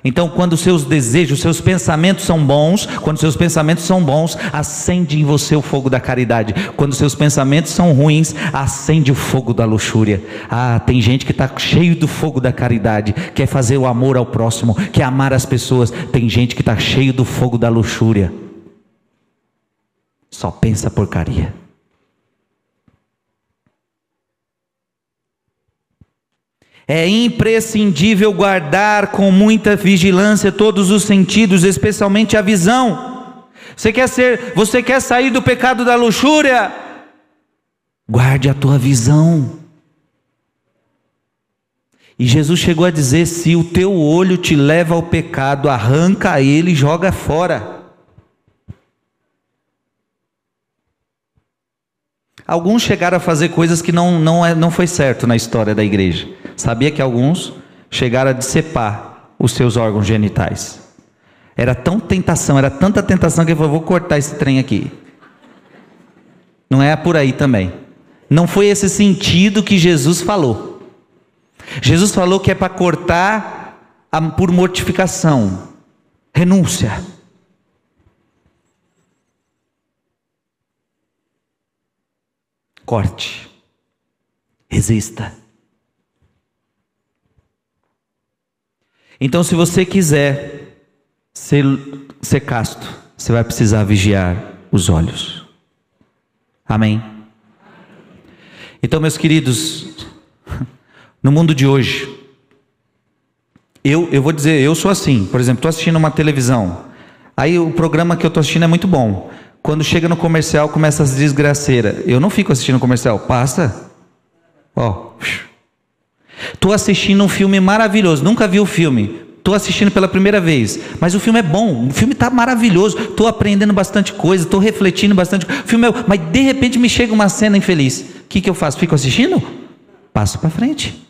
Então, quando seus desejos, seus pensamentos são bons, quando seus pensamentos são bons, acende em você o fogo da caridade. Quando seus pensamentos são ruins, acende o fogo da luxúria. Ah, tem gente que está cheio do fogo da caridade, quer fazer o amor ao próximo, quer amar as pessoas. Tem gente que está cheio do fogo da luxúria, só pensa porcaria. É imprescindível guardar com muita vigilância todos os sentidos, especialmente a visão. Você quer ser, você quer sair do pecado da luxúria? Guarde a tua visão. E Jesus chegou a dizer: se o teu olho te leva ao pecado, arranca ele e joga fora. Alguns chegaram a fazer coisas que não, não, é, não foi certo na história da igreja. Sabia que alguns chegaram a decepar os seus órgãos genitais. Era tão tentação, era tanta tentação que ele falou: vou cortar esse trem aqui. Não é por aí também. Não foi esse sentido que Jesus falou. Jesus falou que é para cortar a, por mortificação, renúncia. Corte. Resista. Então, se você quiser ser, ser casto, você vai precisar vigiar os olhos. Amém? Então, meus queridos, no mundo de hoje, eu, eu vou dizer, eu sou assim. Por exemplo, estou assistindo uma televisão. Aí o programa que eu estou assistindo é muito bom. Quando chega no comercial, começa as desgraceiras. Eu não fico assistindo comercial. Passa. Ó. Estou assistindo um filme maravilhoso. Nunca vi o filme. Estou assistindo pela primeira vez. Mas o filme é bom. O filme está maravilhoso. Estou aprendendo bastante coisa. Estou refletindo bastante. O filme é... Mas de repente me chega uma cena infeliz. O que, que eu faço? Fico assistindo? Passo para frente.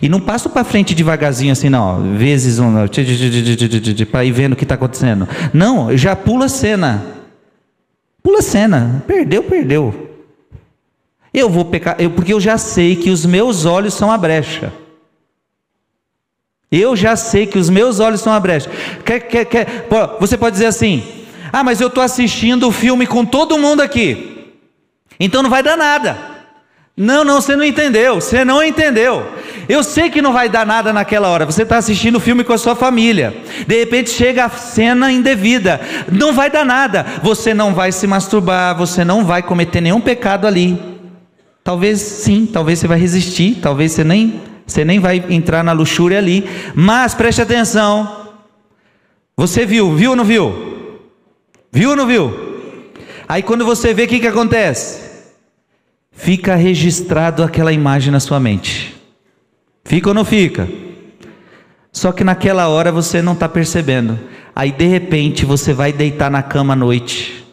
E não passo para frente devagarzinho assim, não. Vezes um. Para ir vendo o que está acontecendo. Não, já pula a cena. Pula a cena. Perdeu, perdeu. Eu vou pecar, eu, porque eu já sei que os meus olhos são a brecha. Eu já sei que os meus olhos são a brecha. Quer, quer, quer, você pode dizer assim: ah, mas eu estou assistindo o filme com todo mundo aqui, então não vai dar nada. Não, não, você não entendeu, você não entendeu. Eu sei que não vai dar nada naquela hora. Você está assistindo o filme com a sua família. De repente chega a cena indevida. Não vai dar nada. Você não vai se masturbar, você não vai cometer nenhum pecado ali. Talvez sim, talvez você vai resistir, talvez você nem, você nem vai entrar na luxúria ali. Mas preste atenção. Você viu, viu ou não viu? Viu ou não viu? Aí quando você vê, o que, que acontece? Fica registrado aquela imagem na sua mente. Fica ou não fica? Só que naquela hora você não está percebendo. Aí de repente você vai deitar na cama à noite.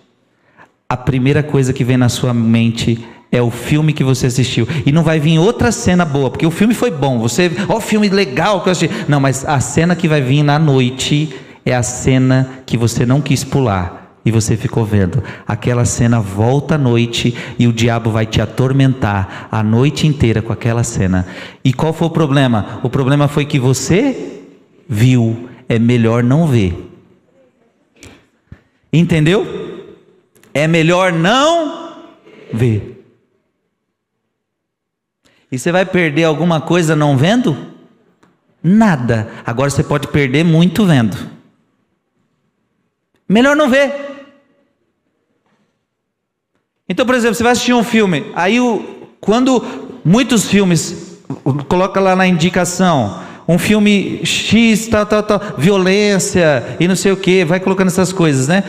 A primeira coisa que vem na sua mente é o filme que você assistiu. E não vai vir outra cena boa, porque o filme foi bom. Você, ó, oh, filme legal que eu assisti. Não, mas a cena que vai vir na noite é a cena que você não quis pular e você ficou vendo. Aquela cena volta à noite e o diabo vai te atormentar a noite inteira com aquela cena. E qual foi o problema? O problema foi que você viu, é melhor não ver. Entendeu? É melhor não ver. E você vai perder alguma coisa não vendo? Nada. Agora você pode perder muito vendo. Melhor não ver. Então, por exemplo, você vai assistir um filme, aí o, quando muitos filmes, coloca lá na indicação, um filme X, tal, tal, tal, violência e não sei o que, vai colocando essas coisas, né?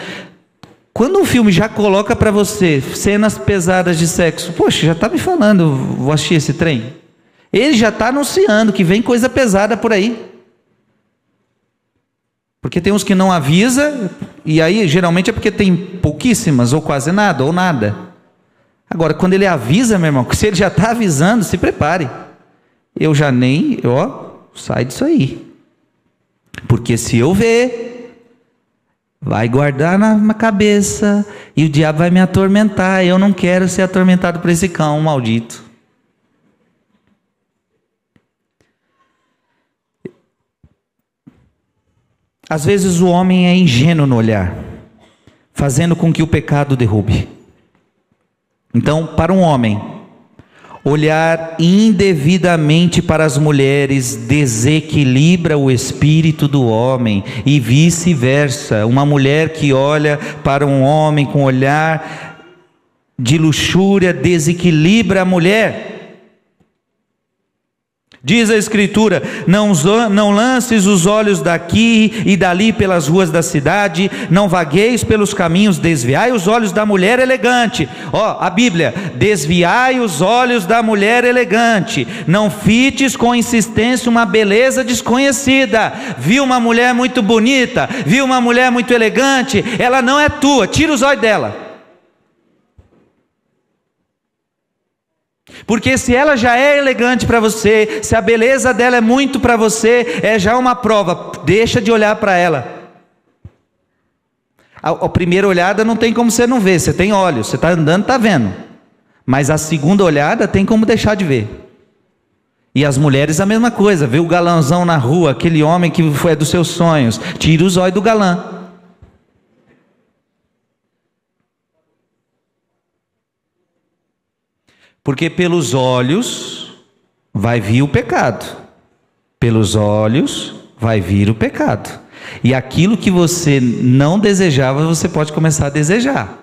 Quando um filme já coloca para você cenas pesadas de sexo, poxa, já está me falando, vou assistir esse trem. Ele já está anunciando que vem coisa pesada por aí. Porque tem uns que não avisa, e aí geralmente é porque tem pouquíssimas, ou quase nada, ou nada. Agora, quando ele avisa, meu irmão, se ele já está avisando, se prepare. Eu já nem, ó, sai disso aí. Porque se eu ver, vai guardar na, cabeça e o diabo vai me atormentar. Eu não quero ser atormentado por esse cão maldito. Às vezes o homem é ingênuo no olhar, fazendo com que o pecado derrube. Então, para um homem, olhar indevidamente para as mulheres desequilibra o espírito do homem e vice-versa. Uma mulher que olha para um homem com olhar de luxúria desequilibra a mulher. Diz a Escritura: não, não lances os olhos daqui e dali pelas ruas da cidade, não vagueis pelos caminhos, desviai os olhos da mulher elegante. Ó, a Bíblia: desviai os olhos da mulher elegante, não fites com insistência uma beleza desconhecida. Viu uma mulher muito bonita, viu uma mulher muito elegante, ela não é tua, tira os olhos dela. Porque se ela já é elegante para você, se a beleza dela é muito para você, é já uma prova. Deixa de olhar para ela. A, a, primeira olhada não tem como você não ver, você tem olhos, você está andando, está vendo. Mas a segunda olhada tem como deixar de ver. E as mulheres a mesma coisa, vê o galãozão na rua, aquele homem que foi dos seus sonhos, tira os olhos do galã. Porque pelos olhos vai vir o pecado. Pelos olhos vai vir o pecado. E aquilo que você não desejava, você pode começar a desejar.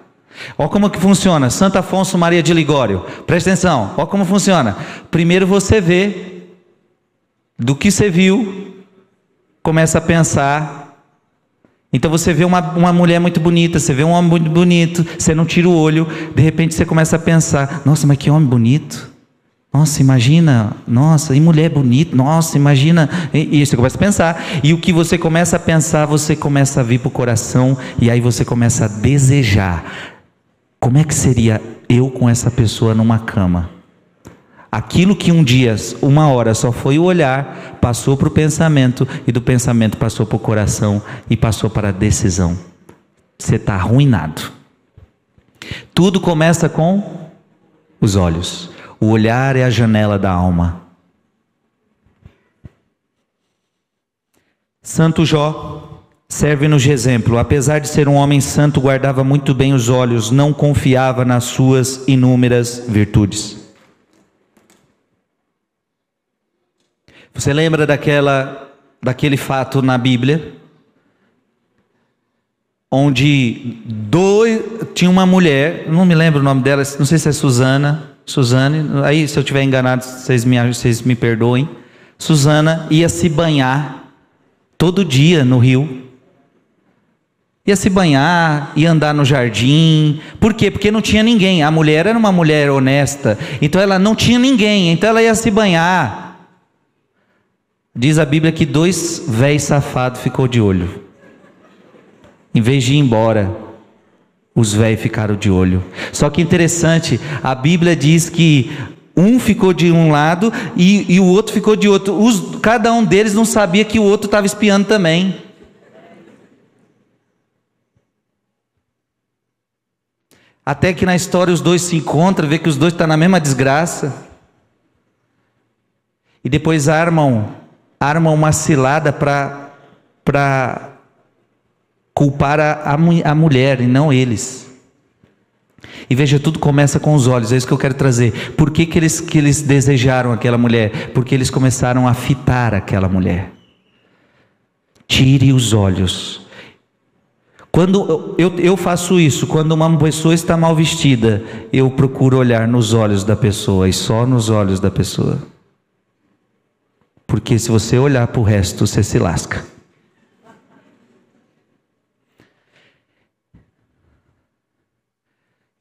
Olha como que funciona. Santo Afonso Maria de Ligório. Presta atenção. Olha como funciona. Primeiro você vê do que você viu, começa a pensar. Então você vê uma, uma mulher muito bonita, você vê um homem muito bonito, você não tira o olho, de repente você começa a pensar: nossa, mas que homem bonito. Nossa, imagina, nossa, e mulher bonita, nossa, imagina. E, e você começa a pensar. E o que você começa a pensar, você começa a vir para o coração, e aí você começa a desejar. Como é que seria eu com essa pessoa numa cama? Aquilo que um dia, uma hora só foi o olhar, passou para o pensamento, e do pensamento passou para o coração e passou para a decisão. Você está arruinado. Tudo começa com os olhos. O olhar é a janela da alma. Santo Jó Serve-nos de exemplo. Apesar de ser um homem santo, guardava muito bem os olhos, não confiava nas suas inúmeras virtudes. Você lembra daquela, daquele fato na Bíblia? Onde dois, tinha uma mulher, não me lembro o nome dela, não sei se é Susana, Suzane, aí se eu estiver enganado, vocês me, vocês me perdoem. Susana ia se banhar todo dia no rio ia se banhar, ia andar no jardim. Por quê? Porque não tinha ninguém. A mulher era uma mulher honesta, então ela não tinha ninguém, então ela ia se banhar. Diz a Bíblia que dois véis safados ficou de olho. Em vez de ir embora, os véis ficaram de olho. Só que interessante, a Bíblia diz que um ficou de um lado e, e o outro ficou de outro. Os, cada um deles não sabia que o outro estava espiando também. Até que na história os dois se encontram, vê que os dois estão na mesma desgraça. E depois armam, armam uma cilada para culpar a, a, a mulher e não eles. E veja, tudo começa com os olhos, é isso que eu quero trazer. Por que, que, eles, que eles desejaram aquela mulher? Porque eles começaram a fitar aquela mulher. Tire os olhos quando eu, eu faço isso, quando uma pessoa está mal vestida, eu procuro olhar nos olhos da pessoa e só nos olhos da pessoa. Porque se você olhar para o resto, você se lasca.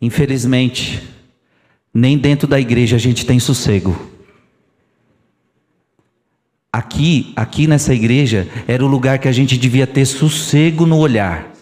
Infelizmente, nem dentro da igreja a gente tem sossego. Aqui, aqui nessa igreja, era o lugar que a gente devia ter sossego no olhar.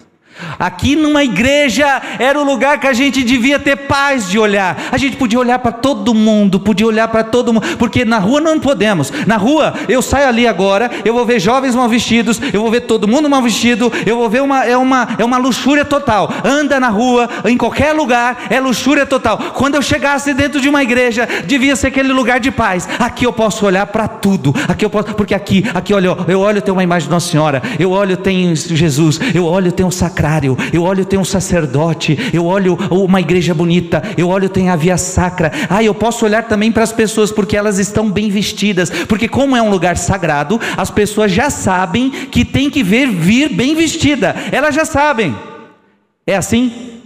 Aqui numa igreja era o lugar que a gente devia ter paz de olhar. A gente podia olhar para todo mundo, podia olhar para todo mundo, porque na rua não podemos. Na rua eu saio ali agora, eu vou ver jovens mal vestidos, eu vou ver todo mundo mal vestido, eu vou ver uma é uma é uma luxúria total. Anda na rua, em qualquer lugar é luxúria total. Quando eu chegasse dentro de uma igreja, devia ser aquele lugar de paz. Aqui eu posso olhar para tudo. Aqui eu posso, porque aqui, aqui olha, eu olho tem uma imagem de Nossa Senhora, eu olho tem Jesus, eu olho tem um sacrário eu olho tem um sacerdote, eu olho uma igreja bonita, eu olho tem a via sacra. Ah, eu posso olhar também para as pessoas porque elas estão bem vestidas, porque como é um lugar sagrado, as pessoas já sabem que tem que ver vir bem vestida. Elas já sabem. É assim?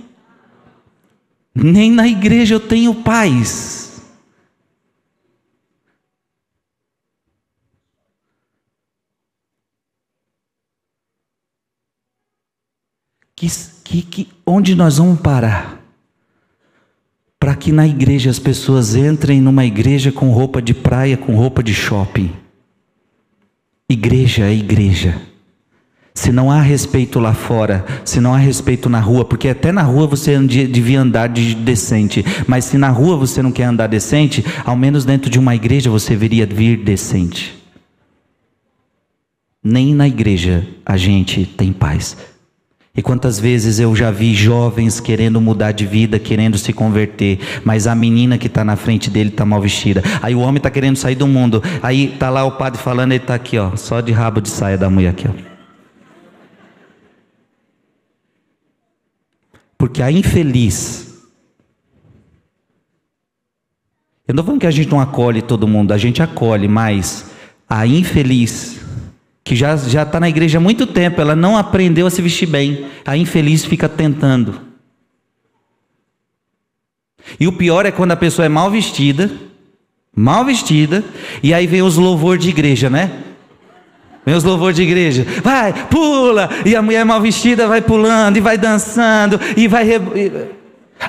Nem na igreja eu tenho paz. Que, que, que, onde nós vamos parar? Para que na igreja as pessoas entrem numa igreja com roupa de praia, com roupa de shopping. Igreja é igreja. Se não há respeito lá fora, se não há respeito na rua, porque até na rua você devia andar de decente, mas se na rua você não quer andar decente, ao menos dentro de uma igreja você deveria vir decente. Nem na igreja a gente tem paz. E quantas vezes eu já vi jovens querendo mudar de vida, querendo se converter, mas a menina que está na frente dele está mal vestida. Aí o homem está querendo sair do mundo. Aí está lá o padre falando, ele está aqui, ó, só de rabo de saia da mulher aqui, ó. Porque a infeliz. Eu não estou falando que a gente não acolhe todo mundo, a gente acolhe, mas a infeliz que já já está na igreja há muito tempo, ela não aprendeu a se vestir bem. A infeliz fica tentando. E o pior é quando a pessoa é mal vestida, mal vestida, e aí vem os louvor de igreja, né? Vem os louvor de igreja, vai, pula, e a mulher mal vestida vai pulando, e vai dançando, e vai.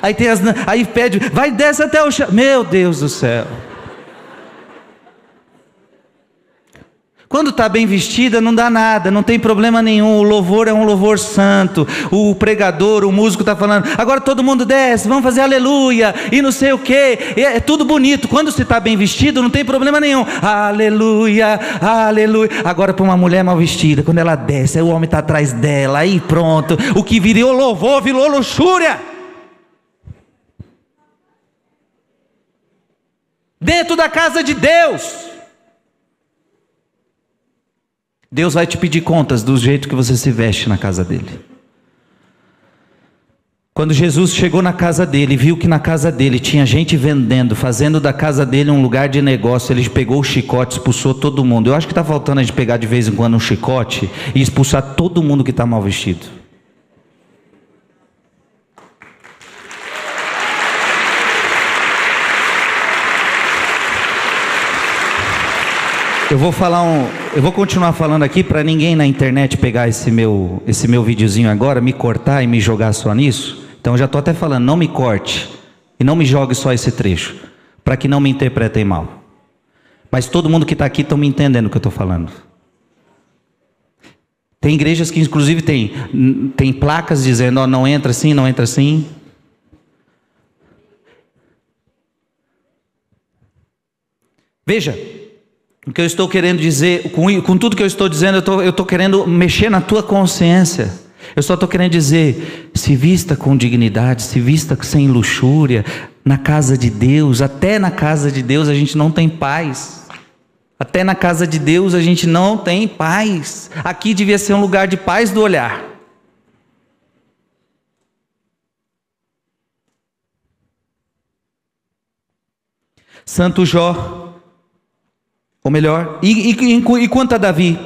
Aí tem as. Aí pede, vai, desce até o chão. Meu Deus do céu. Quando está bem vestida, não dá nada, não tem problema nenhum. O louvor é um louvor santo. O pregador, o músico está falando, agora todo mundo desce, vamos fazer aleluia, e não sei o que. É, é, tudo bonito. Quando você está bem vestido, não tem problema nenhum. Aleluia, aleluia. Agora, para uma mulher mal vestida, quando ela desce, o homem está atrás dela, aí pronto. O que virou louvor virou luxúria. Dentro da casa de Deus. Deus vai te pedir contas do jeito que você se veste na casa dele. Quando Jesus chegou na casa dele, viu que na casa dele tinha gente vendendo, fazendo da casa dele um lugar de negócio, ele pegou o chicote, expulsou todo mundo. Eu acho que está faltando a gente pegar de vez em quando um chicote e expulsar todo mundo que está mal vestido. Eu vou falar um, eu vou continuar falando aqui para ninguém na internet pegar esse meu, esse meu videozinho agora, me cortar e me jogar só nisso. Então já estou até falando, não me corte e não me jogue só esse trecho, para que não me interpretem mal. Mas todo mundo que está aqui está me entendendo o que eu estou falando. Tem igrejas que inclusive tem, tem placas dizendo, ó, não entra assim, não entra assim. Veja, o que eu estou querendo dizer, com, com tudo que eu estou dizendo, eu estou querendo mexer na tua consciência. Eu só estou querendo dizer: se vista com dignidade, se vista sem luxúria, na casa de Deus, até na casa de Deus a gente não tem paz. Até na casa de Deus a gente não tem paz. Aqui devia ser um lugar de paz do olhar. Santo Jó ou melhor, e, e, e quanto a Davi?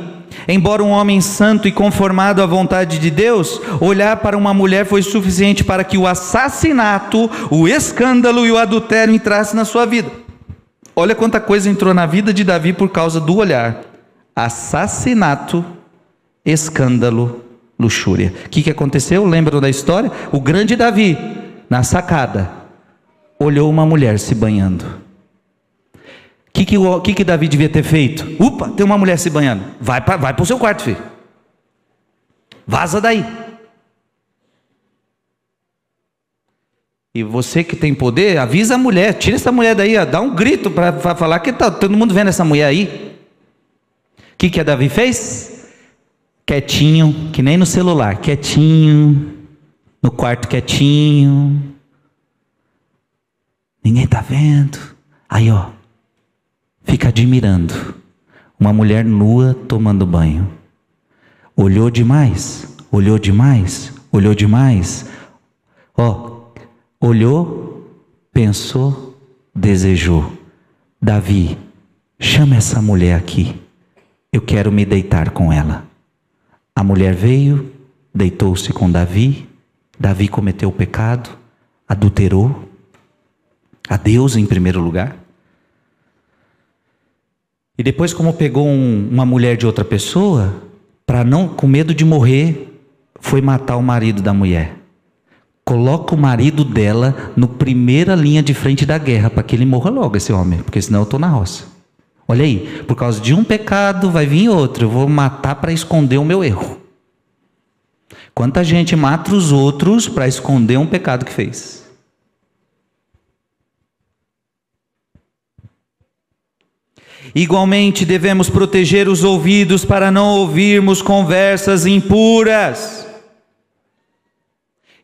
Embora um homem santo e conformado à vontade de Deus, olhar para uma mulher foi suficiente para que o assassinato, o escândalo e o adultério entrassem na sua vida. Olha quanta coisa entrou na vida de Davi por causa do olhar: assassinato, escândalo, luxúria. O que, que aconteceu? Lembram da história? O grande Davi, na sacada, olhou uma mulher se banhando que, que, o, que, que Davi devia ter feito? Upa, tem uma mulher se banhando. Vai para vai o seu quarto, filho. Vaza daí. E você que tem poder, avisa a mulher, tira essa mulher daí, ó, dá um grito para falar que tá todo mundo vendo essa mulher aí. O que, que a Davi fez? Quietinho, que nem no celular, quietinho, no quarto quietinho. Ninguém está vendo. Aí, ó, fica admirando uma mulher nua tomando banho. Olhou demais, olhou demais, olhou demais. Ó, olhou, pensou, desejou. Davi, chama essa mulher aqui. Eu quero me deitar com ela. A mulher veio, deitou-se com Davi. Davi cometeu o pecado, adulterou a Deus em primeiro lugar. E depois, como pegou um, uma mulher de outra pessoa, para não, com medo de morrer, foi matar o marido da mulher. Coloca o marido dela no primeira linha de frente da guerra, para que ele morra logo, esse homem, porque senão eu estou na roça. Olha aí, por causa de um pecado vai vir outro, eu vou matar para esconder o meu erro. Quanta gente mata os outros para esconder um pecado que fez. Igualmente devemos proteger os ouvidos para não ouvirmos conversas impuras.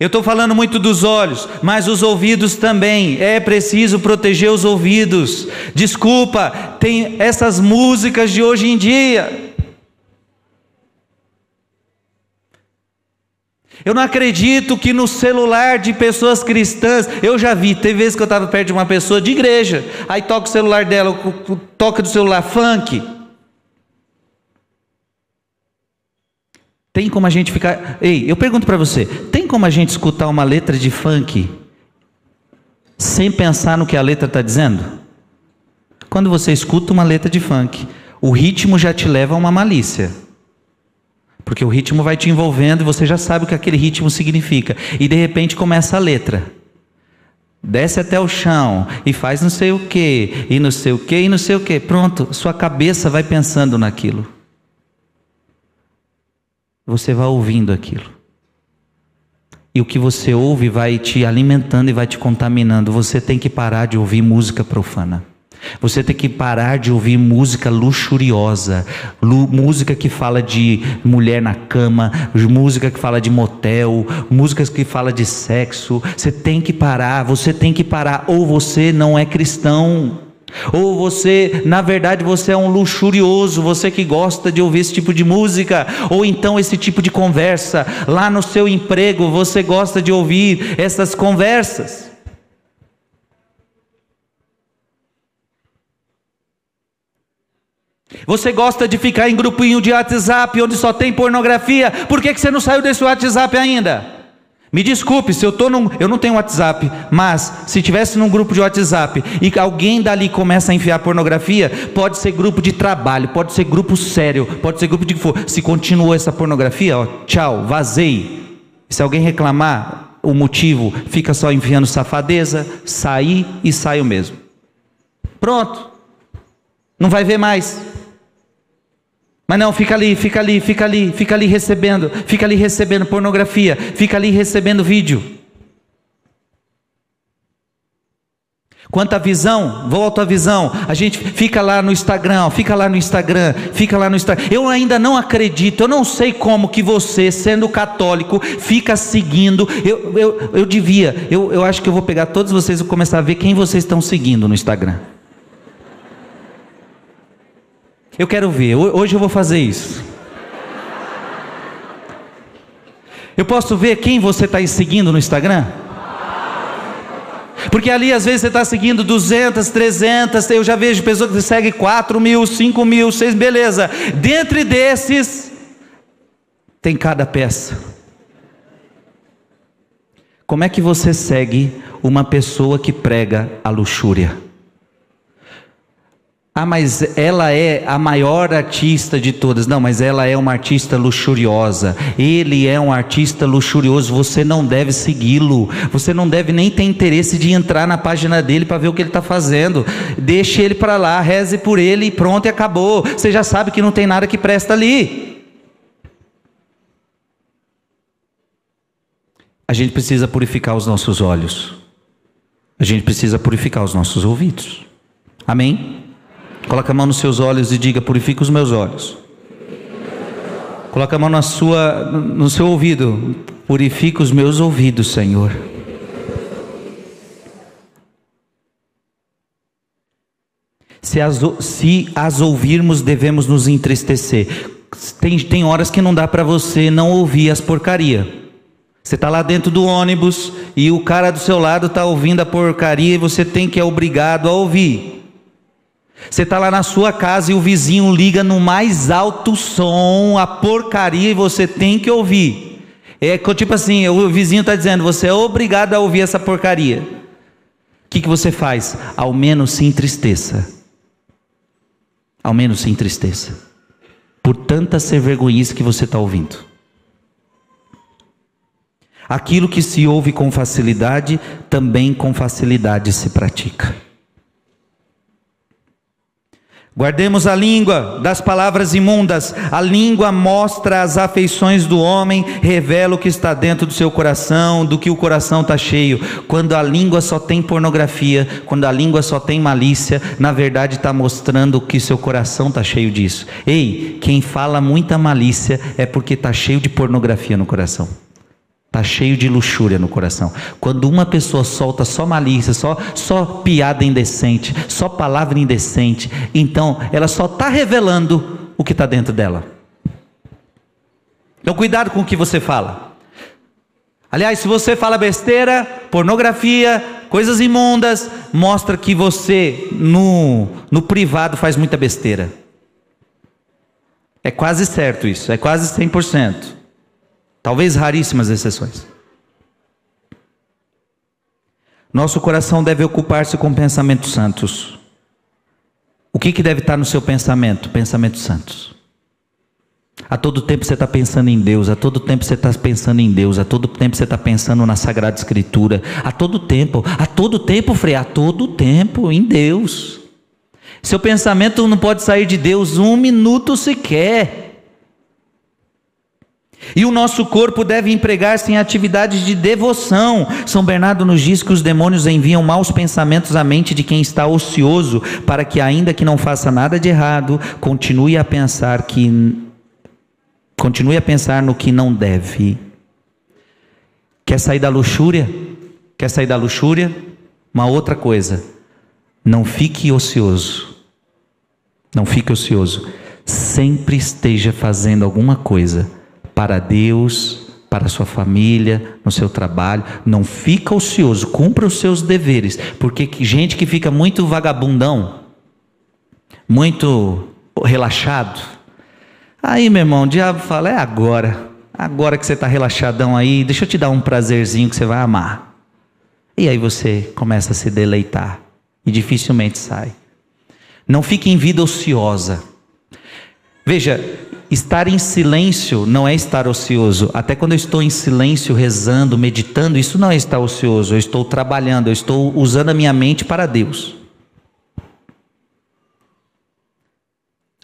Eu estou falando muito dos olhos, mas os ouvidos também. É preciso proteger os ouvidos. Desculpa, tem essas músicas de hoje em dia. Eu não acredito que no celular de pessoas cristãs, eu já vi, teve vezes que eu estava perto de uma pessoa de igreja, aí toca o celular dela, toca do celular funk. Tem como a gente ficar. Ei, eu pergunto para você: tem como a gente escutar uma letra de funk sem pensar no que a letra está dizendo? Quando você escuta uma letra de funk, o ritmo já te leva a uma malícia. Porque o ritmo vai te envolvendo e você já sabe o que aquele ritmo significa. E de repente começa a letra. Desce até o chão e faz não sei o que, e não sei o que, e não sei o que. Pronto, sua cabeça vai pensando naquilo você vai ouvindo aquilo. E o que você ouve vai te alimentando e vai te contaminando. Você tem que parar de ouvir música profana. Você tem que parar de ouvir música luxuriosa, música que fala de mulher na cama, música que fala de motel, músicas que fala de sexo. Você tem que parar, você tem que parar, ou você não é cristão. Ou você, na verdade, você é um luxurioso, você que gosta de ouvir esse tipo de música, ou então esse tipo de conversa. Lá no seu emprego, você gosta de ouvir essas conversas. Você gosta de ficar em grupinho de WhatsApp onde só tem pornografia, por que, que você não saiu desse WhatsApp ainda? Me desculpe se eu tô num, eu não tenho WhatsApp, mas se tivesse num grupo de WhatsApp e alguém dali começa a enfiar pornografia, pode ser grupo de trabalho, pode ser grupo sério, pode ser grupo de que for. Se continuou essa pornografia, ó, tchau, vazei. Se alguém reclamar o motivo, fica só enfiando safadeza, sair e saio mesmo. Pronto. Não vai ver mais. Mas não, fica ali, fica ali, fica ali, fica ali recebendo, fica ali recebendo pornografia, fica ali recebendo vídeo. Quanto à visão, volta à visão, a gente fica lá no Instagram, fica lá no Instagram, fica lá no Instagram. Eu ainda não acredito, eu não sei como que você, sendo católico, fica seguindo. Eu, eu, eu devia, eu, eu acho que eu vou pegar todos vocês e começar a ver quem vocês estão seguindo no Instagram. Eu quero ver, hoje eu vou fazer isso. Eu posso ver quem você está seguindo no Instagram? Porque ali às vezes você está seguindo 200, 300, eu já vejo pessoas que seguem 4 mil, 5 mil, 6, beleza. Dentre desses, tem cada peça. Como é que você segue uma pessoa que prega a luxúria? Ah, mas ela é a maior artista de todas. Não, mas ela é uma artista luxuriosa. Ele é um artista luxurioso. Você não deve segui-lo. Você não deve nem ter interesse de entrar na página dele para ver o que ele está fazendo. Deixe ele para lá, reze por ele e pronto, e acabou. Você já sabe que não tem nada que presta ali. A gente precisa purificar os nossos olhos. A gente precisa purificar os nossos ouvidos. Amém? Coloca a mão nos seus olhos e diga: Purifica os meus olhos. Coloca a mão na sua, no seu ouvido. Purifica os meus ouvidos, Senhor. Se as, se as ouvirmos, devemos nos entristecer. Tem, tem horas que não dá para você não ouvir as porcaria. Você está lá dentro do ônibus e o cara do seu lado está ouvindo a porcaria e você tem que é obrigado a ouvir. Você está lá na sua casa e o vizinho liga no mais alto som a porcaria e você tem que ouvir. É tipo assim, o vizinho está dizendo, você é obrigado a ouvir essa porcaria. O que, que você faz? Ao menos se entristeça. Ao menos se entristeça. Por tanta vergonhice que você está ouvindo. Aquilo que se ouve com facilidade, também com facilidade se pratica. Guardemos a língua das palavras imundas. A língua mostra as afeições do homem, revela o que está dentro do seu coração, do que o coração está cheio. Quando a língua só tem pornografia, quando a língua só tem malícia, na verdade está mostrando que seu coração está cheio disso. Ei, quem fala muita malícia é porque está cheio de pornografia no coração. Tá cheio de luxúria no coração. Quando uma pessoa solta só malícia, só, só piada indecente, só palavra indecente, então ela só está revelando o que está dentro dela. Então cuidado com o que você fala. Aliás, se você fala besteira, pornografia, coisas imundas, mostra que você no, no privado faz muita besteira. É quase certo isso, é quase 100%. Talvez raríssimas exceções. Nosso coração deve ocupar-se com pensamentos santos. O que, que deve estar no seu pensamento? Pensamentos santos. A todo tempo você está pensando em Deus, a todo tempo você está pensando em Deus, a todo tempo você está pensando na Sagrada Escritura, a todo tempo, a todo tempo, Frei, a todo tempo em Deus. Seu pensamento não pode sair de Deus um minuto sequer. E o nosso corpo deve empregar-se em atividades de devoção. São Bernardo nos diz que os demônios enviam maus pensamentos à mente de quem está ocioso, para que, ainda que não faça nada de errado, continue a pensar que continue a pensar no que não deve. Quer sair da luxúria? Quer sair da luxúria? Uma outra coisa. Não fique ocioso. Não fique ocioso. Sempre esteja fazendo alguma coisa para Deus, para sua família, no seu trabalho. Não fica ocioso, cumpra os seus deveres, porque gente que fica muito vagabundão, muito relaxado, aí meu irmão, o diabo fala: é agora, agora que você está relaxadão aí, deixa eu te dar um prazerzinho que você vai amar. E aí você começa a se deleitar e dificilmente sai. Não fique em vida ociosa. Veja, Estar em silêncio não é estar ocioso. Até quando eu estou em silêncio, rezando, meditando, isso não é estar ocioso. Eu estou trabalhando, eu estou usando a minha mente para Deus.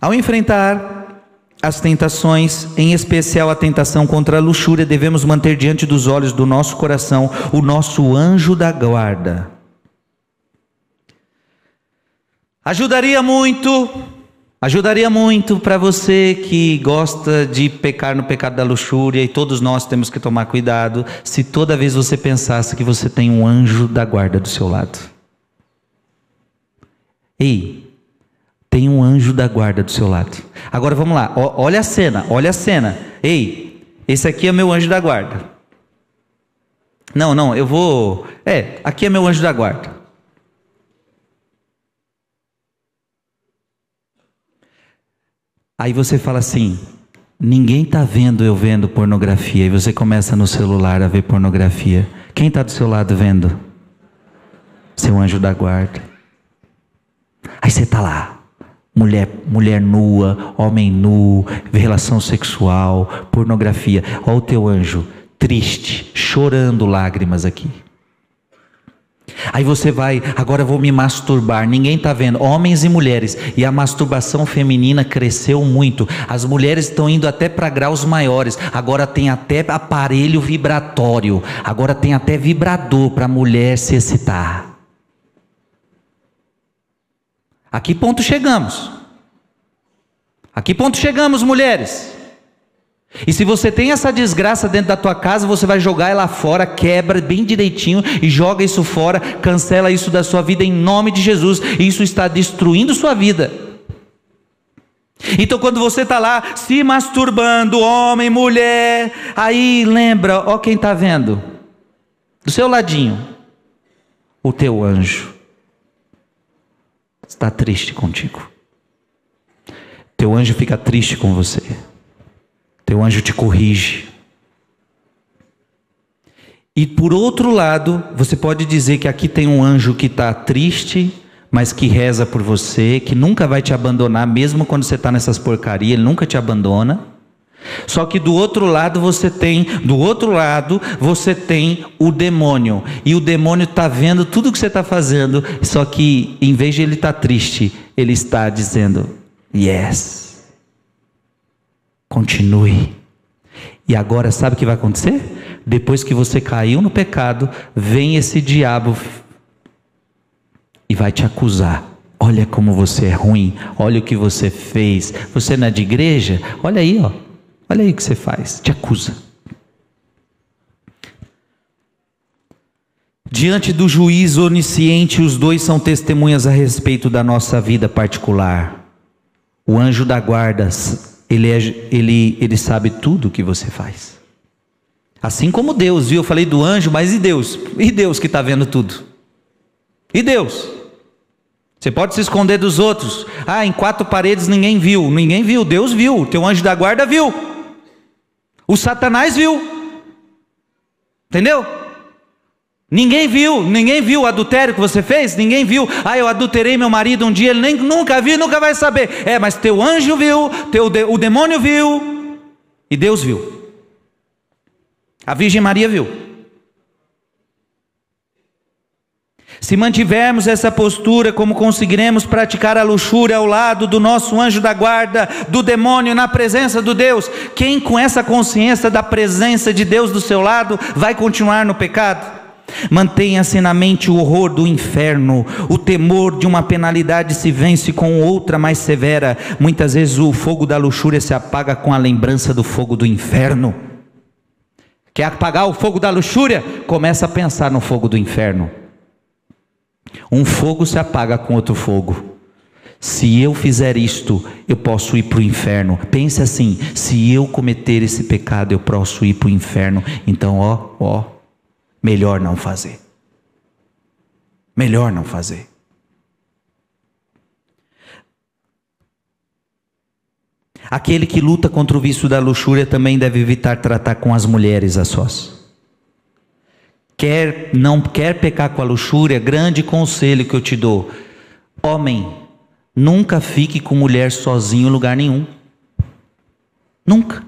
Ao enfrentar as tentações, em especial a tentação contra a luxúria, devemos manter diante dos olhos do nosso coração o nosso anjo da guarda. Ajudaria muito Ajudaria muito para você que gosta de pecar no pecado da luxúria, e todos nós temos que tomar cuidado, se toda vez você pensasse que você tem um anjo da guarda do seu lado. Ei, tem um anjo da guarda do seu lado. Agora vamos lá, olha a cena, olha a cena. Ei, esse aqui é meu anjo da guarda. Não, não, eu vou. É, aqui é meu anjo da guarda. Aí você fala assim: ninguém está vendo eu vendo pornografia. E você começa no celular a ver pornografia. Quem está do seu lado vendo? Seu anjo da guarda. Aí você está lá. Mulher, mulher nua, homem nu, relação sexual, pornografia. Olha o teu anjo, triste, chorando lágrimas aqui. Aí você vai, agora eu vou me masturbar. Ninguém está vendo, homens e mulheres. E a masturbação feminina cresceu muito. As mulheres estão indo até para graus maiores. Agora tem até aparelho vibratório. Agora tem até vibrador para a mulher se excitar. A que ponto chegamos? A que ponto chegamos, mulheres? E se você tem essa desgraça dentro da tua casa, você vai jogar ela fora, quebra bem direitinho e joga isso fora, cancela isso da sua vida em nome de Jesus. Isso está destruindo sua vida. Então, quando você está lá se masturbando, homem, mulher, aí lembra, ó quem está vendo, do seu ladinho, o teu anjo está triste contigo. Teu anjo fica triste com você. Teu anjo te corrige. E por outro lado, você pode dizer que aqui tem um anjo que está triste, mas que reza por você, que nunca vai te abandonar, mesmo quando você está nessas porcarias, ele nunca te abandona. Só que do outro lado você tem, do outro lado você tem o demônio. E o demônio está vendo tudo que você está fazendo, só que em vez de ele estar tá triste, ele está dizendo: Yes. Continue. E agora sabe o que vai acontecer? Depois que você caiu no pecado, vem esse diabo e vai te acusar. Olha como você é ruim, olha o que você fez. Você não é de igreja? Olha aí, ó. Olha aí o que você faz. Te acusa. Diante do juiz onisciente, os dois são testemunhas a respeito da nossa vida particular. O anjo da guarda, ele, é, ele, ele sabe tudo o que você faz. Assim como Deus, viu? Eu falei do anjo, mas e Deus? E Deus que está vendo tudo? E Deus? Você pode se esconder dos outros. Ah, em quatro paredes ninguém viu. Ninguém viu, Deus viu. O teu anjo da guarda viu. O Satanás viu. Entendeu? Ninguém viu, ninguém viu o adultério que você fez, ninguém viu. Ah, eu adulterei meu marido um dia, ele nem, nunca viu, nunca vai saber. É, mas teu anjo viu, teu, o demônio viu e Deus viu. A Virgem Maria viu. Se mantivermos essa postura, como conseguiremos praticar a luxúria ao lado do nosso anjo da guarda, do demônio, na presença do Deus? Quem com essa consciência da presença de Deus do seu lado vai continuar no pecado? Mantenha-se na mente o horror do inferno, o temor de uma penalidade se vence com outra mais severa. Muitas vezes o fogo da luxúria se apaga com a lembrança do fogo do inferno. Quer apagar o fogo da luxúria? Começa a pensar no fogo do inferno. Um fogo se apaga com outro fogo. Se eu fizer isto, eu posso ir para o inferno. Pense assim: se eu cometer esse pecado, eu posso ir para o inferno. Então, ó, ó, melhor não fazer. Melhor não fazer. Aquele que luta contra o vício da luxúria também deve evitar tratar com as mulheres a sós. Quer não quer pecar com a luxúria, grande conselho que eu te dou. Homem, nunca fique com mulher sozinho em lugar nenhum. Nunca.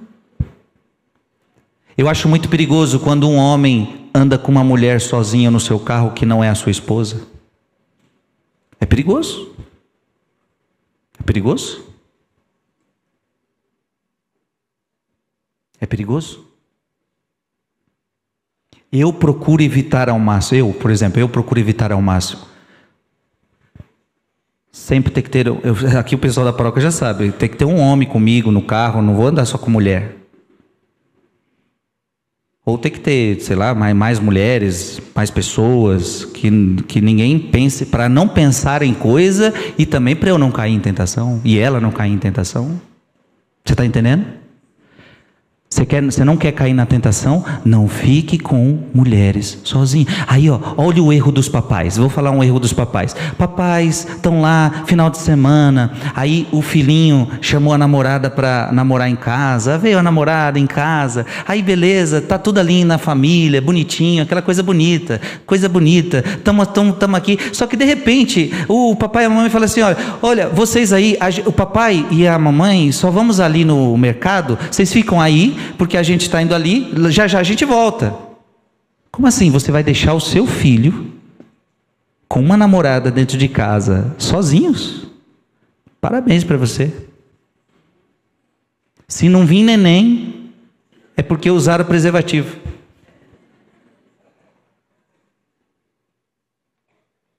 Eu acho muito perigoso quando um homem anda com uma mulher sozinha no seu carro que não é a sua esposa. É perigoso. É perigoso. É perigoso. Eu procuro evitar ao máximo, eu, por exemplo, eu procuro evitar ao máximo. Sempre tem que ter, eu, aqui o pessoal da paróquia já sabe, tem que ter um homem comigo no carro, não vou andar só com mulher. Ou tem que ter, sei lá, mais, mais mulheres, mais pessoas, que, que ninguém pense, para não pensar em coisa e também para eu não cair em tentação, e ela não cair em tentação. Você está entendendo? Você, quer, você não quer cair na tentação? Não fique com mulheres sozinho. Aí, ó, olha o erro dos papais. Vou falar um erro dos papais. Papais estão lá, final de semana. Aí o filhinho chamou a namorada para namorar em casa. Veio a namorada em casa. Aí, beleza, tá tudo ali na família, bonitinho, aquela coisa bonita, coisa bonita. Estamos aqui. Só que de repente, o papai e a mamãe falam assim: olha, olha, vocês aí, a, o papai e a mamãe só vamos ali no mercado, vocês ficam aí porque a gente está indo ali, já já a gente volta. Como assim? Você vai deixar o seu filho com uma namorada dentro de casa, sozinhos? Parabéns para você. Se não vir neném, é porque usaram preservativo.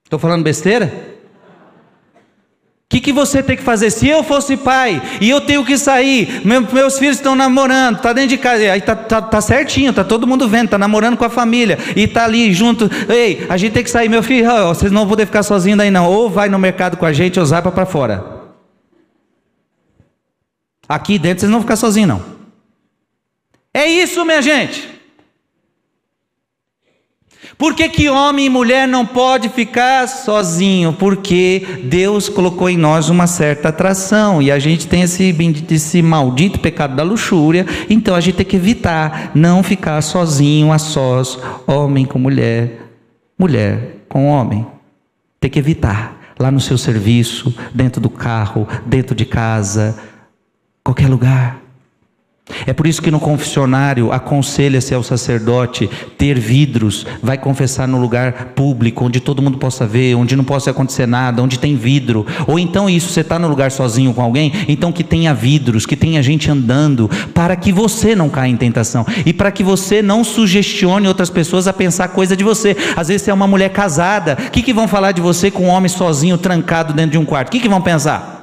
Estou falando besteira? O que, que você tem que fazer? Se eu fosse pai e eu tenho que sair, meus filhos estão namorando, está dentro de casa, aí tá, tá, tá certinho, tá todo mundo vendo, tá namorando com a família e tá ali junto. Ei, a gente tem que sair, meu filho, vocês não vão poder ficar sozinhos daí não. Ou vai no mercado com a gente ou zapa para fora. Aqui dentro vocês não vão ficar sozinhos não. É isso, minha gente. Por que, que homem e mulher não pode ficar sozinho? Porque Deus colocou em nós uma certa atração e a gente tem esse, esse maldito pecado da luxúria, então a gente tem que evitar não ficar sozinho, a sós, homem com mulher, mulher com homem. Tem que evitar lá no seu serviço, dentro do carro, dentro de casa, qualquer lugar. É por isso que no confessionário aconselha-se ao sacerdote ter vidros, vai confessar no lugar público, onde todo mundo possa ver, onde não possa acontecer nada, onde tem vidro. Ou então isso, você está no lugar sozinho com alguém, então que tenha vidros, que tenha gente andando, para que você não caia em tentação e para que você não sugestione outras pessoas a pensar coisa de você. Às vezes você é uma mulher casada, o que, que vão falar de você com um homem sozinho, trancado dentro de um quarto? O que, que vão pensar?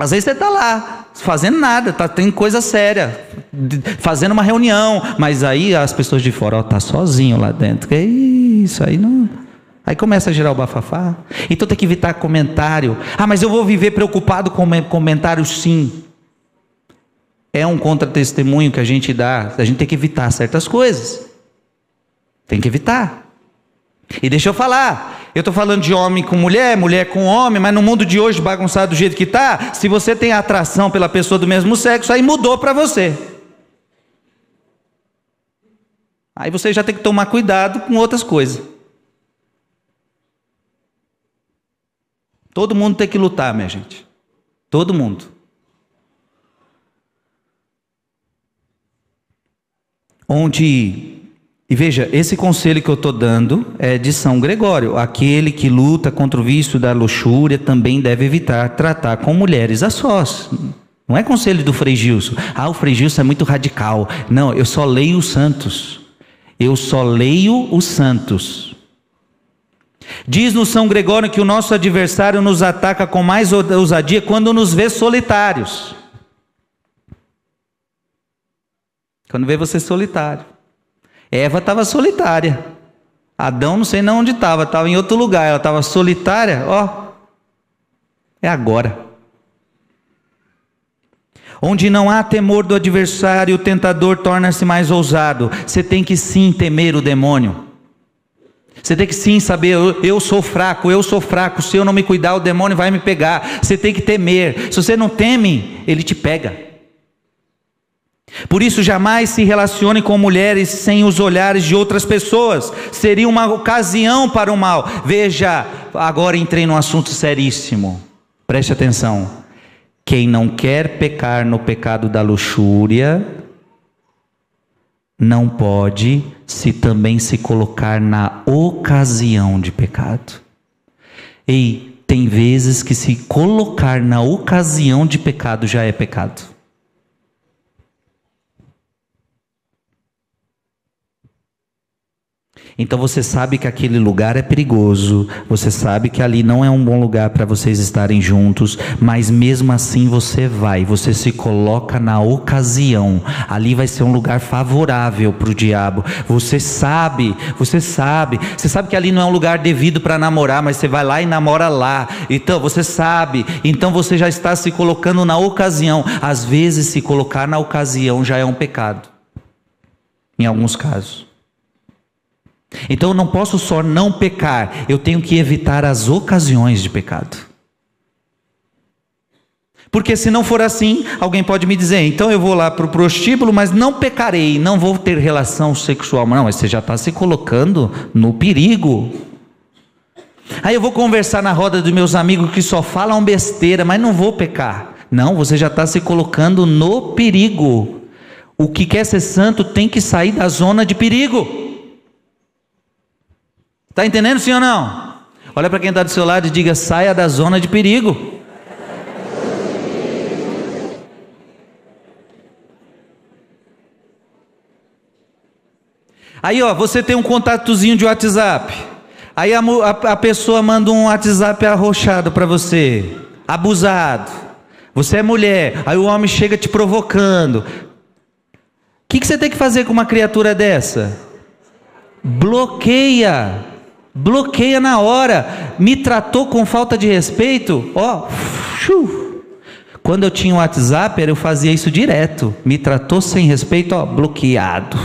Às vezes você está lá, fazendo nada, tá tendo coisa séria, fazendo uma reunião, mas aí as pessoas de fora, ó, tá sozinho lá dentro. E isso, aí não. Aí começa a gerar o bafafá. Então tem que evitar comentário. Ah, mas eu vou viver preocupado com comentário sim. É um contra-testemunho que a gente dá. A gente tem que evitar certas coisas. Tem que evitar. E deixa eu falar, eu estou falando de homem com mulher, mulher com homem, mas no mundo de hoje bagunçado do jeito que está, se você tem atração pela pessoa do mesmo sexo, aí mudou para você. Aí você já tem que tomar cuidado com outras coisas. Todo mundo tem que lutar, minha gente. Todo mundo. Onde e veja, esse conselho que eu estou dando é de São Gregório. Aquele que luta contra o vício da luxúria também deve evitar tratar com mulheres a sós. Não é conselho do Frei Gilson. Ah, o Frei Gilson é muito radical. Não, eu só leio os santos. Eu só leio os santos. Diz no São Gregório que o nosso adversário nos ataca com mais ousadia quando nos vê solitários. Quando vê você solitário. Eva estava solitária. Adão não sei nem onde estava, estava em outro lugar. Ela estava solitária, ó. É agora. Onde não há temor do adversário, o tentador torna-se mais ousado. Você tem que sim temer o demônio. Você tem que sim saber, eu, eu, sou fraco, eu sou fraco. Se eu não me cuidar, o demônio vai me pegar. Você tem que temer. Se você não teme, ele te pega. Por isso, jamais se relacione com mulheres sem os olhares de outras pessoas, seria uma ocasião para o mal. Veja, agora entrei num assunto seríssimo, preste atenção. Quem não quer pecar no pecado da luxúria, não pode se também se colocar na ocasião de pecado. Ei, tem vezes que se colocar na ocasião de pecado já é pecado. Então você sabe que aquele lugar é perigoso, você sabe que ali não é um bom lugar para vocês estarem juntos, mas mesmo assim você vai, você se coloca na ocasião. Ali vai ser um lugar favorável para o diabo. Você sabe, você sabe, você sabe que ali não é um lugar devido para namorar, mas você vai lá e namora lá. Então você sabe, então você já está se colocando na ocasião. Às vezes se colocar na ocasião já é um pecado. Em alguns casos. Então eu não posso só não pecar, eu tenho que evitar as ocasiões de pecado. Porque se não for assim, alguém pode me dizer, então eu vou lá para o prostíbulo, mas não pecarei, não vou ter relação sexual. Não, mas você já está se colocando no perigo. Aí eu vou conversar na roda dos meus amigos que só falam besteira, mas não vou pecar. Não, você já está se colocando no perigo. O que quer ser santo tem que sair da zona de perigo. Está entendendo sim ou não? Olha para quem está do seu lado e diga: saia da zona de perigo. Aí, ó, você tem um contatozinho de WhatsApp. Aí a, a, a pessoa manda um WhatsApp arrochado para você, abusado. Você é mulher, aí o homem chega te provocando. O que, que você tem que fazer com uma criatura dessa? Bloqueia bloqueia na hora, me tratou com falta de respeito, ó, quando eu tinha um WhatsApp, eu fazia isso direto, me tratou sem respeito, ó, bloqueado.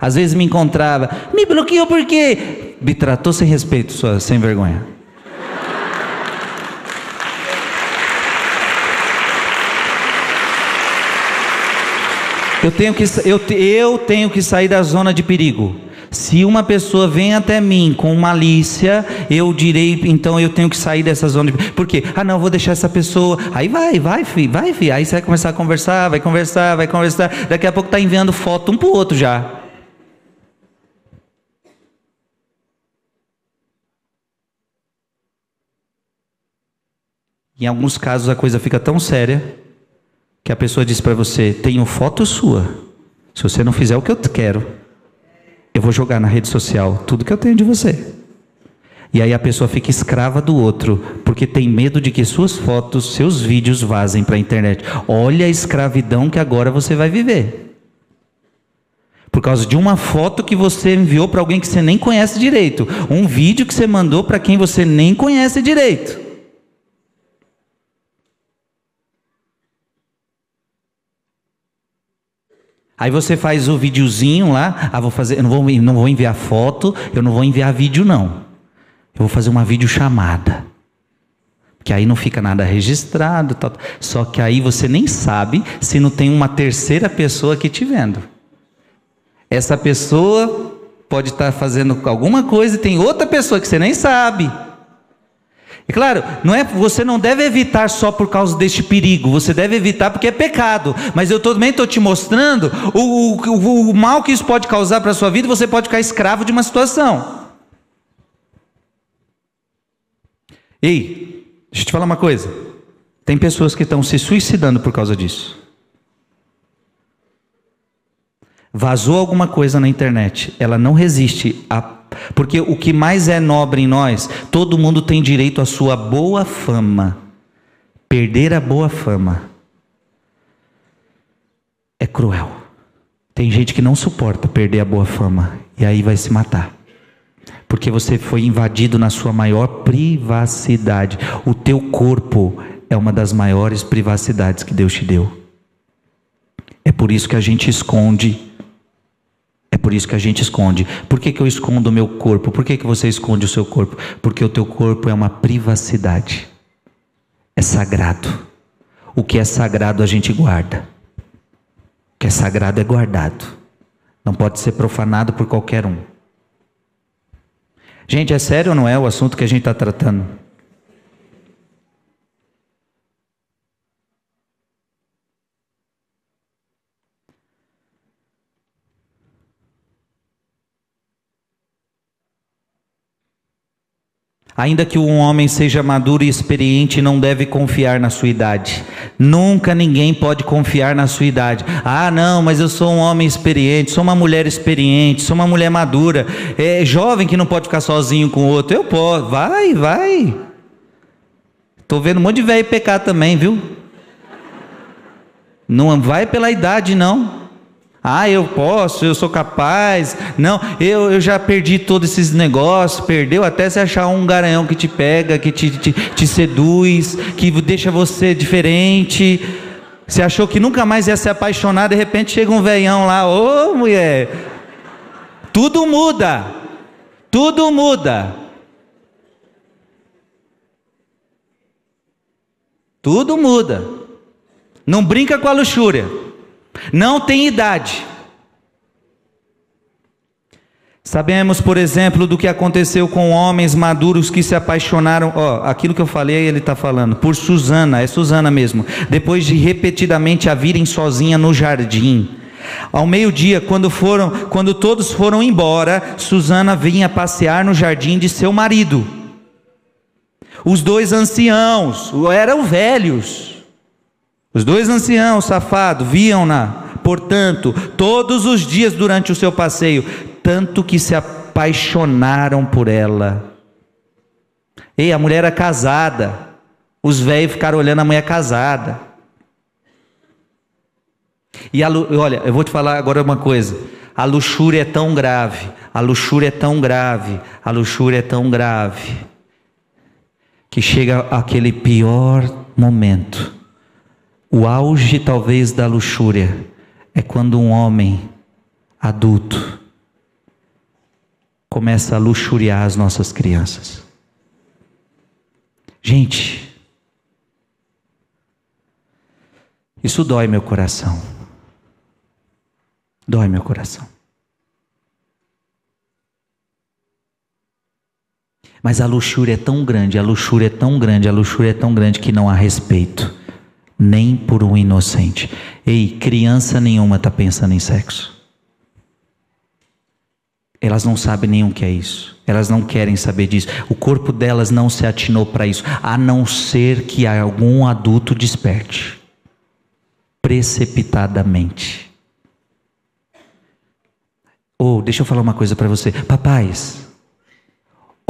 Às vezes me encontrava, me bloqueou por quê? Me tratou sem respeito, sua sem vergonha. Eu tenho que, eu, eu tenho que sair da zona de perigo. Se uma pessoa vem até mim com malícia, eu direi, então eu tenho que sair dessa zona. De... Por quê? Ah, não, vou deixar essa pessoa. Aí vai, vai, filho, vai, filho. Aí você vai começar a conversar, vai conversar, vai conversar. Daqui a pouco está enviando foto um para o outro já. Em alguns casos a coisa fica tão séria que a pessoa diz para você: tenho foto sua. Se você não fizer o que eu quero, eu vou jogar na rede social tudo que eu tenho de você. E aí a pessoa fica escrava do outro, porque tem medo de que suas fotos, seus vídeos vazem para a internet. Olha a escravidão que agora você vai viver. Por causa de uma foto que você enviou para alguém que você nem conhece direito, um vídeo que você mandou para quem você nem conhece direito. Aí você faz o videozinho lá, ah, vou fazer, eu não vou, não vou enviar foto, eu não vou enviar vídeo não. Eu vou fazer uma videochamada. Que aí não fica nada registrado, tal. só que aí você nem sabe se não tem uma terceira pessoa aqui te vendo. Essa pessoa pode estar fazendo alguma coisa e tem outra pessoa que você nem sabe. E claro, não é, você não deve evitar só por causa deste perigo, você deve evitar porque é pecado. Mas eu também estou te mostrando o, o, o mal que isso pode causar para a sua vida, você pode ficar escravo de uma situação. Ei, deixa eu te falar uma coisa. Tem pessoas que estão se suicidando por causa disso. Vazou alguma coisa na internet, ela não resiste a porque o que mais é nobre em nós, todo mundo tem direito à sua boa fama. Perder a boa fama é cruel. Tem gente que não suporta perder a boa fama e aí vai se matar. Porque você foi invadido na sua maior privacidade. O teu corpo é uma das maiores privacidades que Deus te deu. É por isso que a gente esconde por isso que a gente esconde. Por que, que eu escondo o meu corpo? Por que, que você esconde o seu corpo? Porque o teu corpo é uma privacidade. É sagrado. O que é sagrado a gente guarda. O que é sagrado é guardado. Não pode ser profanado por qualquer um. Gente, é sério ou não é o assunto que a gente está tratando? Ainda que um homem seja maduro e experiente, não deve confiar na sua idade. Nunca ninguém pode confiar na sua idade. Ah, não, mas eu sou um homem experiente, sou uma mulher experiente, sou uma mulher madura. É jovem que não pode ficar sozinho com o outro. Eu posso. Vai, vai. Estou vendo um monte de velho pecar também, viu? Não vai pela idade, não. Ah, eu posso, eu sou capaz. Não, eu, eu já perdi todos esses negócios. Perdeu até se achar um garanhão que te pega, que te, te, te seduz, que deixa você diferente. Você achou que nunca mais ia se apaixonar, de repente chega um veião lá, ô oh, mulher. Tudo muda. Tudo muda. Tudo muda. Não brinca com a luxúria. Não tem idade. Sabemos, por exemplo, do que aconteceu com homens maduros que se apaixonaram. Ó, aquilo que eu falei, ele está falando. Por Susana, é Susana mesmo. Depois de repetidamente a virem sozinha no jardim. Ao meio-dia, quando foram, quando todos foram embora, Susana vinha passear no jardim de seu marido. Os dois anciãos eram velhos. Os dois anciãos safados viam-na, portanto, todos os dias durante o seu passeio, tanto que se apaixonaram por ela. Ei, a mulher era casada, os velhos ficaram olhando a mulher casada. E a, olha, eu vou te falar agora uma coisa: a luxúria é tão grave, a luxúria é tão grave, a luxúria é tão grave, que chega aquele pior momento o auge, talvez, da luxúria é quando um homem adulto começa a luxuriar as nossas crianças. Gente, isso dói meu coração. Dói meu coração. Mas a luxúria é tão grande, a luxúria é tão grande, a luxúria é tão grande que não há respeito nem por um inocente. Ei, criança nenhuma está pensando em sexo. Elas não sabem nem o que é isso. Elas não querem saber disso. O corpo delas não se atinou para isso, a não ser que algum adulto desperte precipitadamente. Ou, oh, deixa eu falar uma coisa para você. Papais,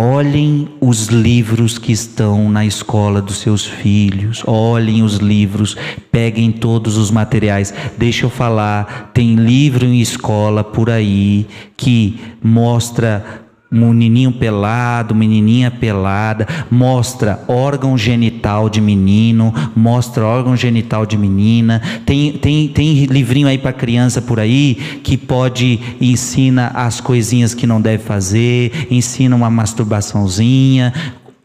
Olhem os livros que estão na escola dos seus filhos. Olhem os livros, peguem todos os materiais. Deixa eu falar, tem livro em escola por aí que mostra menininho pelado, menininha pelada, mostra órgão genital de menino, mostra órgão genital de menina. Tem, tem, tem livrinho aí para criança por aí que pode ensina as coisinhas que não deve fazer, ensina uma masturbaçãozinha,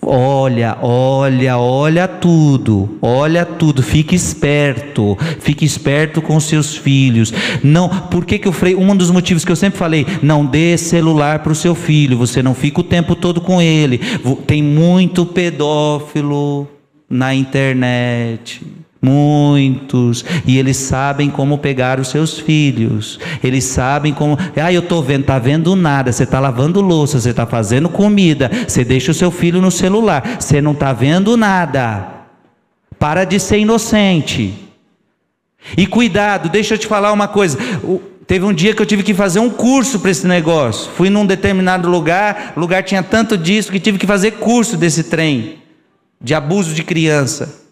Olha, olha, olha tudo, olha tudo, fique esperto, fique esperto com seus filhos. Não, por que, que eu falei? Um dos motivos que eu sempre falei, não dê celular para o seu filho, você não fica o tempo todo com ele. Tem muito pedófilo na internet. Muitos. E eles sabem como pegar os seus filhos. Eles sabem como. Ah, eu estou vendo, está vendo nada. Você está lavando louça, você está fazendo comida. Você deixa o seu filho no celular. Você não está vendo nada. Para de ser inocente. E cuidado, deixa eu te falar uma coisa. Teve um dia que eu tive que fazer um curso para esse negócio. Fui num determinado lugar, o lugar tinha tanto disso que tive que fazer curso desse trem de abuso de criança.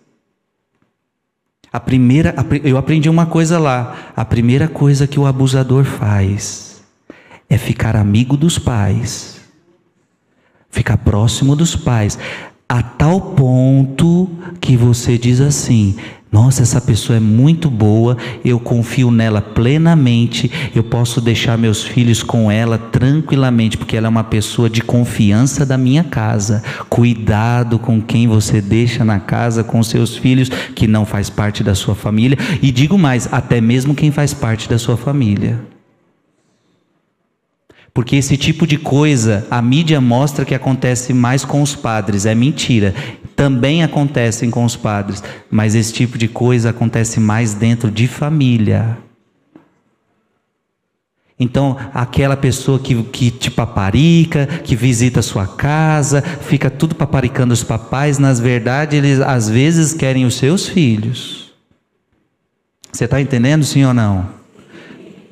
A primeira, eu aprendi uma coisa lá. A primeira coisa que o abusador faz é ficar amigo dos pais, ficar próximo dos pais, a tal ponto que você diz assim: nossa, essa pessoa é muito boa, eu confio nela plenamente, eu posso deixar meus filhos com ela tranquilamente, porque ela é uma pessoa de confiança da minha casa. Cuidado com quem você deixa na casa com seus filhos, que não faz parte da sua família, e digo mais, até mesmo quem faz parte da sua família. Porque esse tipo de coisa, a mídia mostra que acontece mais com os padres, é mentira. Também acontecem com os padres, mas esse tipo de coisa acontece mais dentro de família. Então, aquela pessoa que, que te paparica, que visita a sua casa, fica tudo paparicando os papais, nas verdade, eles às vezes querem os seus filhos. Você está entendendo, sim ou não?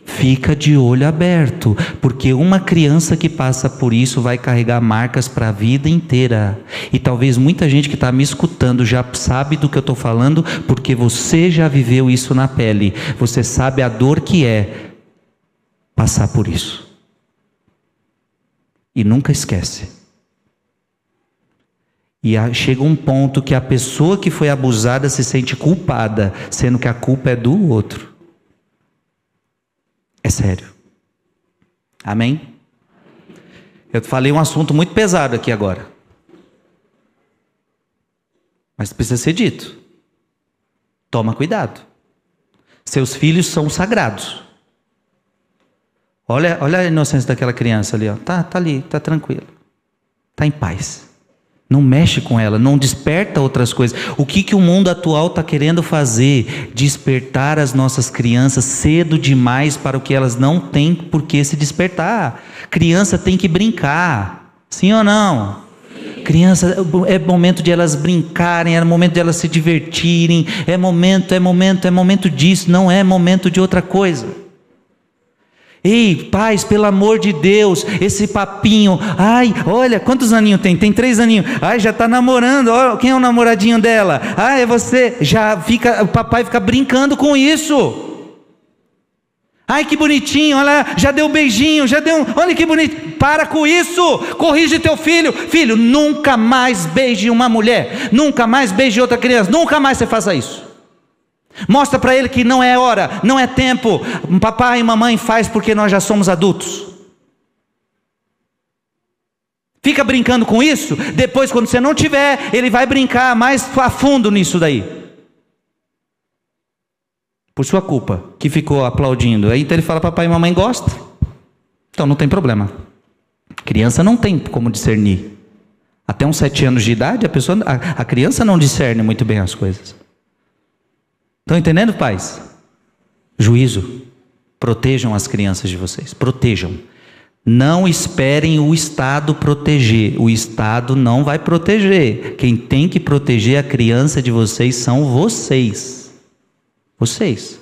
Fica de olho aberto, porque uma criança que passa por isso vai carregar marcas para a vida inteira. E talvez muita gente que está me escutando já sabe do que eu estou falando, porque você já viveu isso na pele. Você sabe a dor que é passar por isso. E nunca esquece. E chega um ponto que a pessoa que foi abusada se sente culpada, sendo que a culpa é do outro. É sério. Amém? Eu falei um assunto muito pesado aqui agora. Mas precisa ser dito. Toma cuidado. Seus filhos são sagrados. Olha, olha a inocência daquela criança ali, ó. Tá, tá ali, tá tranquilo. Tá em paz. Não mexe com ela, não desperta outras coisas. O que, que o mundo atual está querendo fazer? Despertar as nossas crianças cedo demais para o que elas não têm por que se despertar. Criança tem que brincar, sim ou não? Criança, é momento de elas brincarem, é momento de elas se divertirem, é momento, é momento, é momento disso, não é momento de outra coisa. Ei, pais, pelo amor de Deus, esse papinho. Ai, olha, quantos aninhos tem? Tem três aninhos. Ai, já está namorando. Olha, quem é o namoradinho dela? Ah, é você. Já fica, o papai fica brincando com isso. Ai, que bonitinho, olha, já deu um beijinho, já deu um. Olha que bonito. Para com isso. Corrige teu filho. Filho, nunca mais beije uma mulher. Nunca mais beije outra criança. Nunca mais você faça isso. Mostra para ele que não é hora, não é tempo. Papai e mamãe faz porque nós já somos adultos. Fica brincando com isso, depois quando você não tiver, ele vai brincar mais a fundo nisso daí. Por sua culpa, que ficou aplaudindo. Aí então ele fala: Papai e mamãe gostam. Então não tem problema. Criança não tem como discernir. Até uns sete anos de idade, a, pessoa, a, a criança não discerne muito bem as coisas. Estão entendendo, pais? Juízo. Protejam as crianças de vocês. Protejam. Não esperem o Estado proteger. O Estado não vai proteger. Quem tem que proteger a criança de vocês são vocês. Vocês.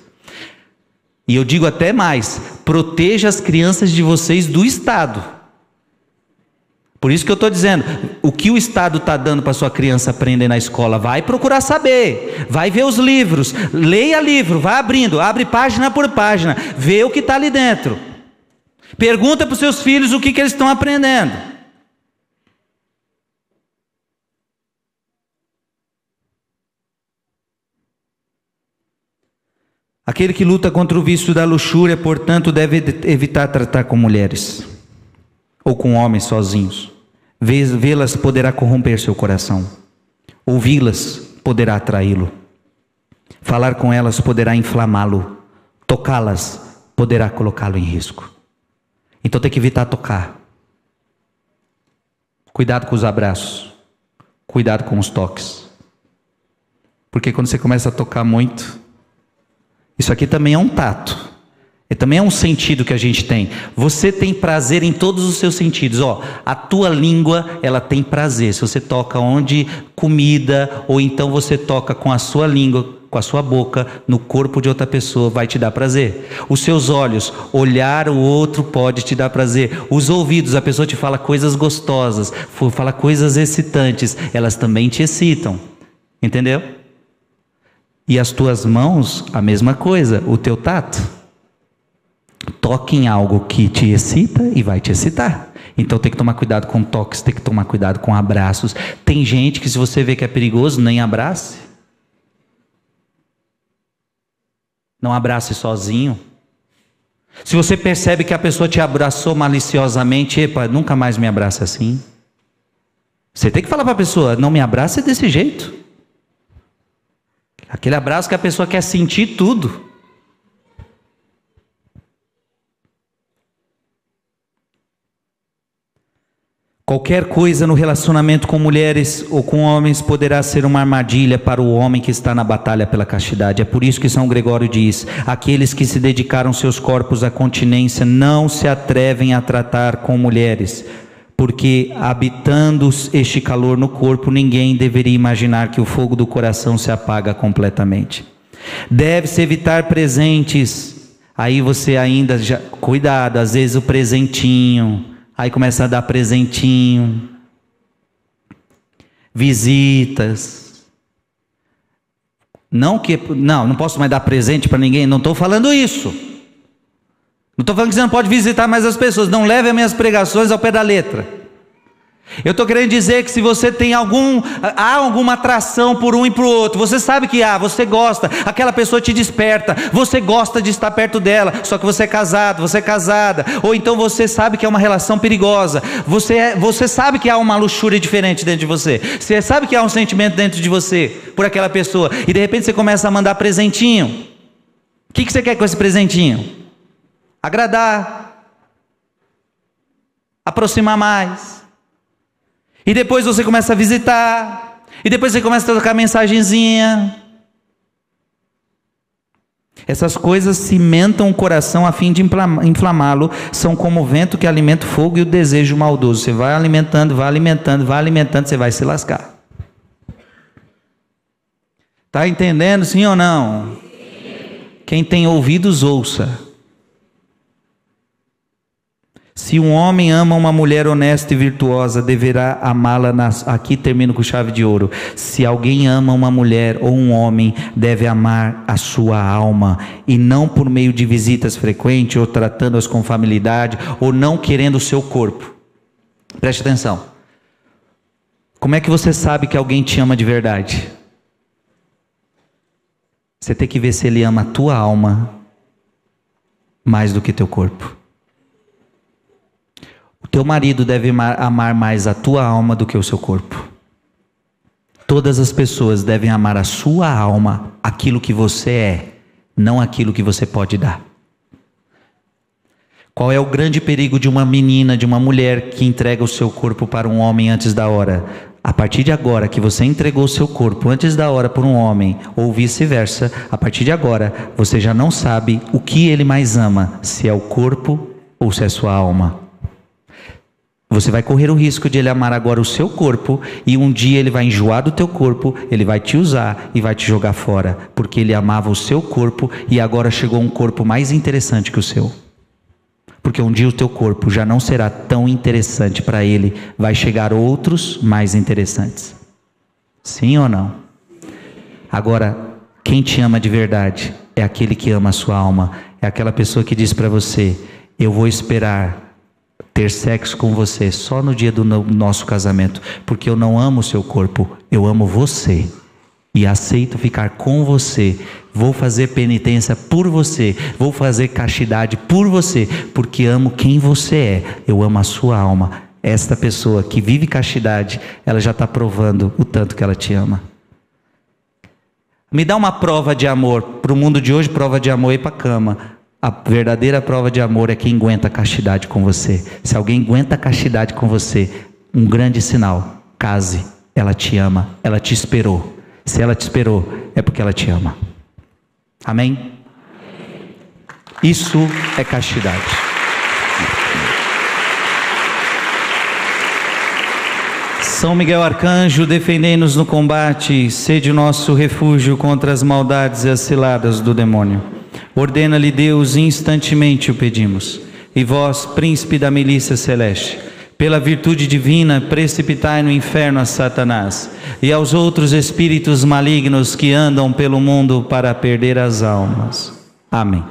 E eu digo até mais: proteja as crianças de vocês do Estado. Por isso que eu estou dizendo, o que o Estado está dando para sua criança aprender na escola, vai procurar saber, vai ver os livros, leia livro, vai abrindo, abre página por página, vê o que está ali dentro. Pergunta para os seus filhos o que, que eles estão aprendendo. Aquele que luta contra o vício da luxúria, portanto, deve evitar tratar com mulheres ou com homens sozinhos. Vê-las poderá corromper seu coração. Ouvi-las poderá atraí-lo. Falar com elas poderá inflamá-lo. Tocá-las poderá colocá-lo em risco. Então tem que evitar tocar. Cuidado com os abraços. Cuidado com os toques. Porque quando você começa a tocar muito, isso aqui também é um tato. E também é um sentido que a gente tem. Você tem prazer em todos os seus sentidos. Ó, a tua língua, ela tem prazer. Se você toca onde comida, ou então você toca com a sua língua, com a sua boca, no corpo de outra pessoa, vai te dar prazer. Os seus olhos, olhar o outro pode te dar prazer. Os ouvidos, a pessoa te fala coisas gostosas, fala coisas excitantes, elas também te excitam. Entendeu? E as tuas mãos, a mesma coisa, o teu tato. Toque em algo que te excita e vai te excitar. Então tem que tomar cuidado com toques, tem que tomar cuidado com abraços. Tem gente que se você vê que é perigoso, nem abrace. Não abrace sozinho. Se você percebe que a pessoa te abraçou maliciosamente, epa, nunca mais me abraça assim. Você tem que falar para a pessoa, não me abrace desse jeito. Aquele abraço que a pessoa quer sentir tudo. Qualquer coisa no relacionamento com mulheres ou com homens poderá ser uma armadilha para o homem que está na batalha pela castidade. É por isso que São Gregório diz: aqueles que se dedicaram seus corpos à continência não se atrevem a tratar com mulheres, porque habitando este calor no corpo, ninguém deveria imaginar que o fogo do coração se apaga completamente. Deve-se evitar presentes. Aí você ainda já cuidado, às vezes o presentinho Aí começa a dar presentinho, visitas. Não que não, não posso mais dar presente para ninguém, não estou falando isso. Não estou falando que você não pode visitar mais as pessoas. Não leve as minhas pregações ao pé da letra. Eu estou querendo dizer que se você tem algum, há alguma atração por um e para o outro, você sabe que há, você gosta, aquela pessoa te desperta, você gosta de estar perto dela, só que você é casado, você é casada, ou então você sabe que é uma relação perigosa, você, é, você sabe que há uma luxúria diferente dentro de você, você sabe que há um sentimento dentro de você por aquela pessoa, e de repente você começa a mandar presentinho. O que, que você quer com esse presentinho? Agradar, aproximar mais. E depois você começa a visitar. E depois você começa a trocar mensagenzinha. Essas coisas cimentam o coração a fim de inflamá-lo, são como o vento que alimenta o fogo e o desejo maldoso. Você vai alimentando, vai alimentando, vai alimentando, você vai se lascar. Está entendendo, sim ou não? Quem tem ouvidos, ouça. Se um homem ama uma mulher honesta e virtuosa, deverá amá-la. Aqui termino com chave de ouro. Se alguém ama uma mulher ou um homem, deve amar a sua alma, e não por meio de visitas frequentes, ou tratando-as com familiaridade, ou não querendo o seu corpo. Preste atenção. Como é que você sabe que alguém te ama de verdade? Você tem que ver se ele ama a tua alma mais do que teu corpo. Teu marido deve amar mais a tua alma do que o seu corpo. Todas as pessoas devem amar a sua alma, aquilo que você é, não aquilo que você pode dar. Qual é o grande perigo de uma menina, de uma mulher que entrega o seu corpo para um homem antes da hora? A partir de agora que você entregou o seu corpo antes da hora por um homem, ou vice-versa, a partir de agora você já não sabe o que ele mais ama, se é o corpo ou se é sua alma. Você vai correr o risco de ele amar agora o seu corpo e um dia ele vai enjoar do teu corpo, ele vai te usar e vai te jogar fora, porque ele amava o seu corpo e agora chegou um corpo mais interessante que o seu. Porque um dia o teu corpo já não será tão interessante para ele, vai chegar outros mais interessantes. Sim ou não? Agora, quem te ama de verdade é aquele que ama a sua alma, é aquela pessoa que diz para você: Eu vou esperar ter sexo com você só no dia do nosso casamento, porque eu não amo o seu corpo, eu amo você e aceito ficar com você. Vou fazer penitência por você, vou fazer castidade por você, porque amo quem você é, eu amo a sua alma. Esta pessoa que vive castidade, ela já está provando o tanto que ela te ama. Me dá uma prova de amor. Para o mundo de hoje, prova de amor ir para cama. A verdadeira prova de amor é quem aguenta a castidade com você. Se alguém aguenta a castidade com você, um grande sinal. Case, ela te ama, ela te esperou. Se ela te esperou, é porque ela te ama. Amém? Isso é castidade. São Miguel Arcanjo, defendei-nos no combate, sede o nosso refúgio contra as maldades e as ciladas do demônio. Ordena-lhe Deus, instantemente o pedimos. E vós, príncipe da milícia celeste, pela virtude divina, precipitai no inferno a Satanás e aos outros espíritos malignos que andam pelo mundo para perder as almas. Amém.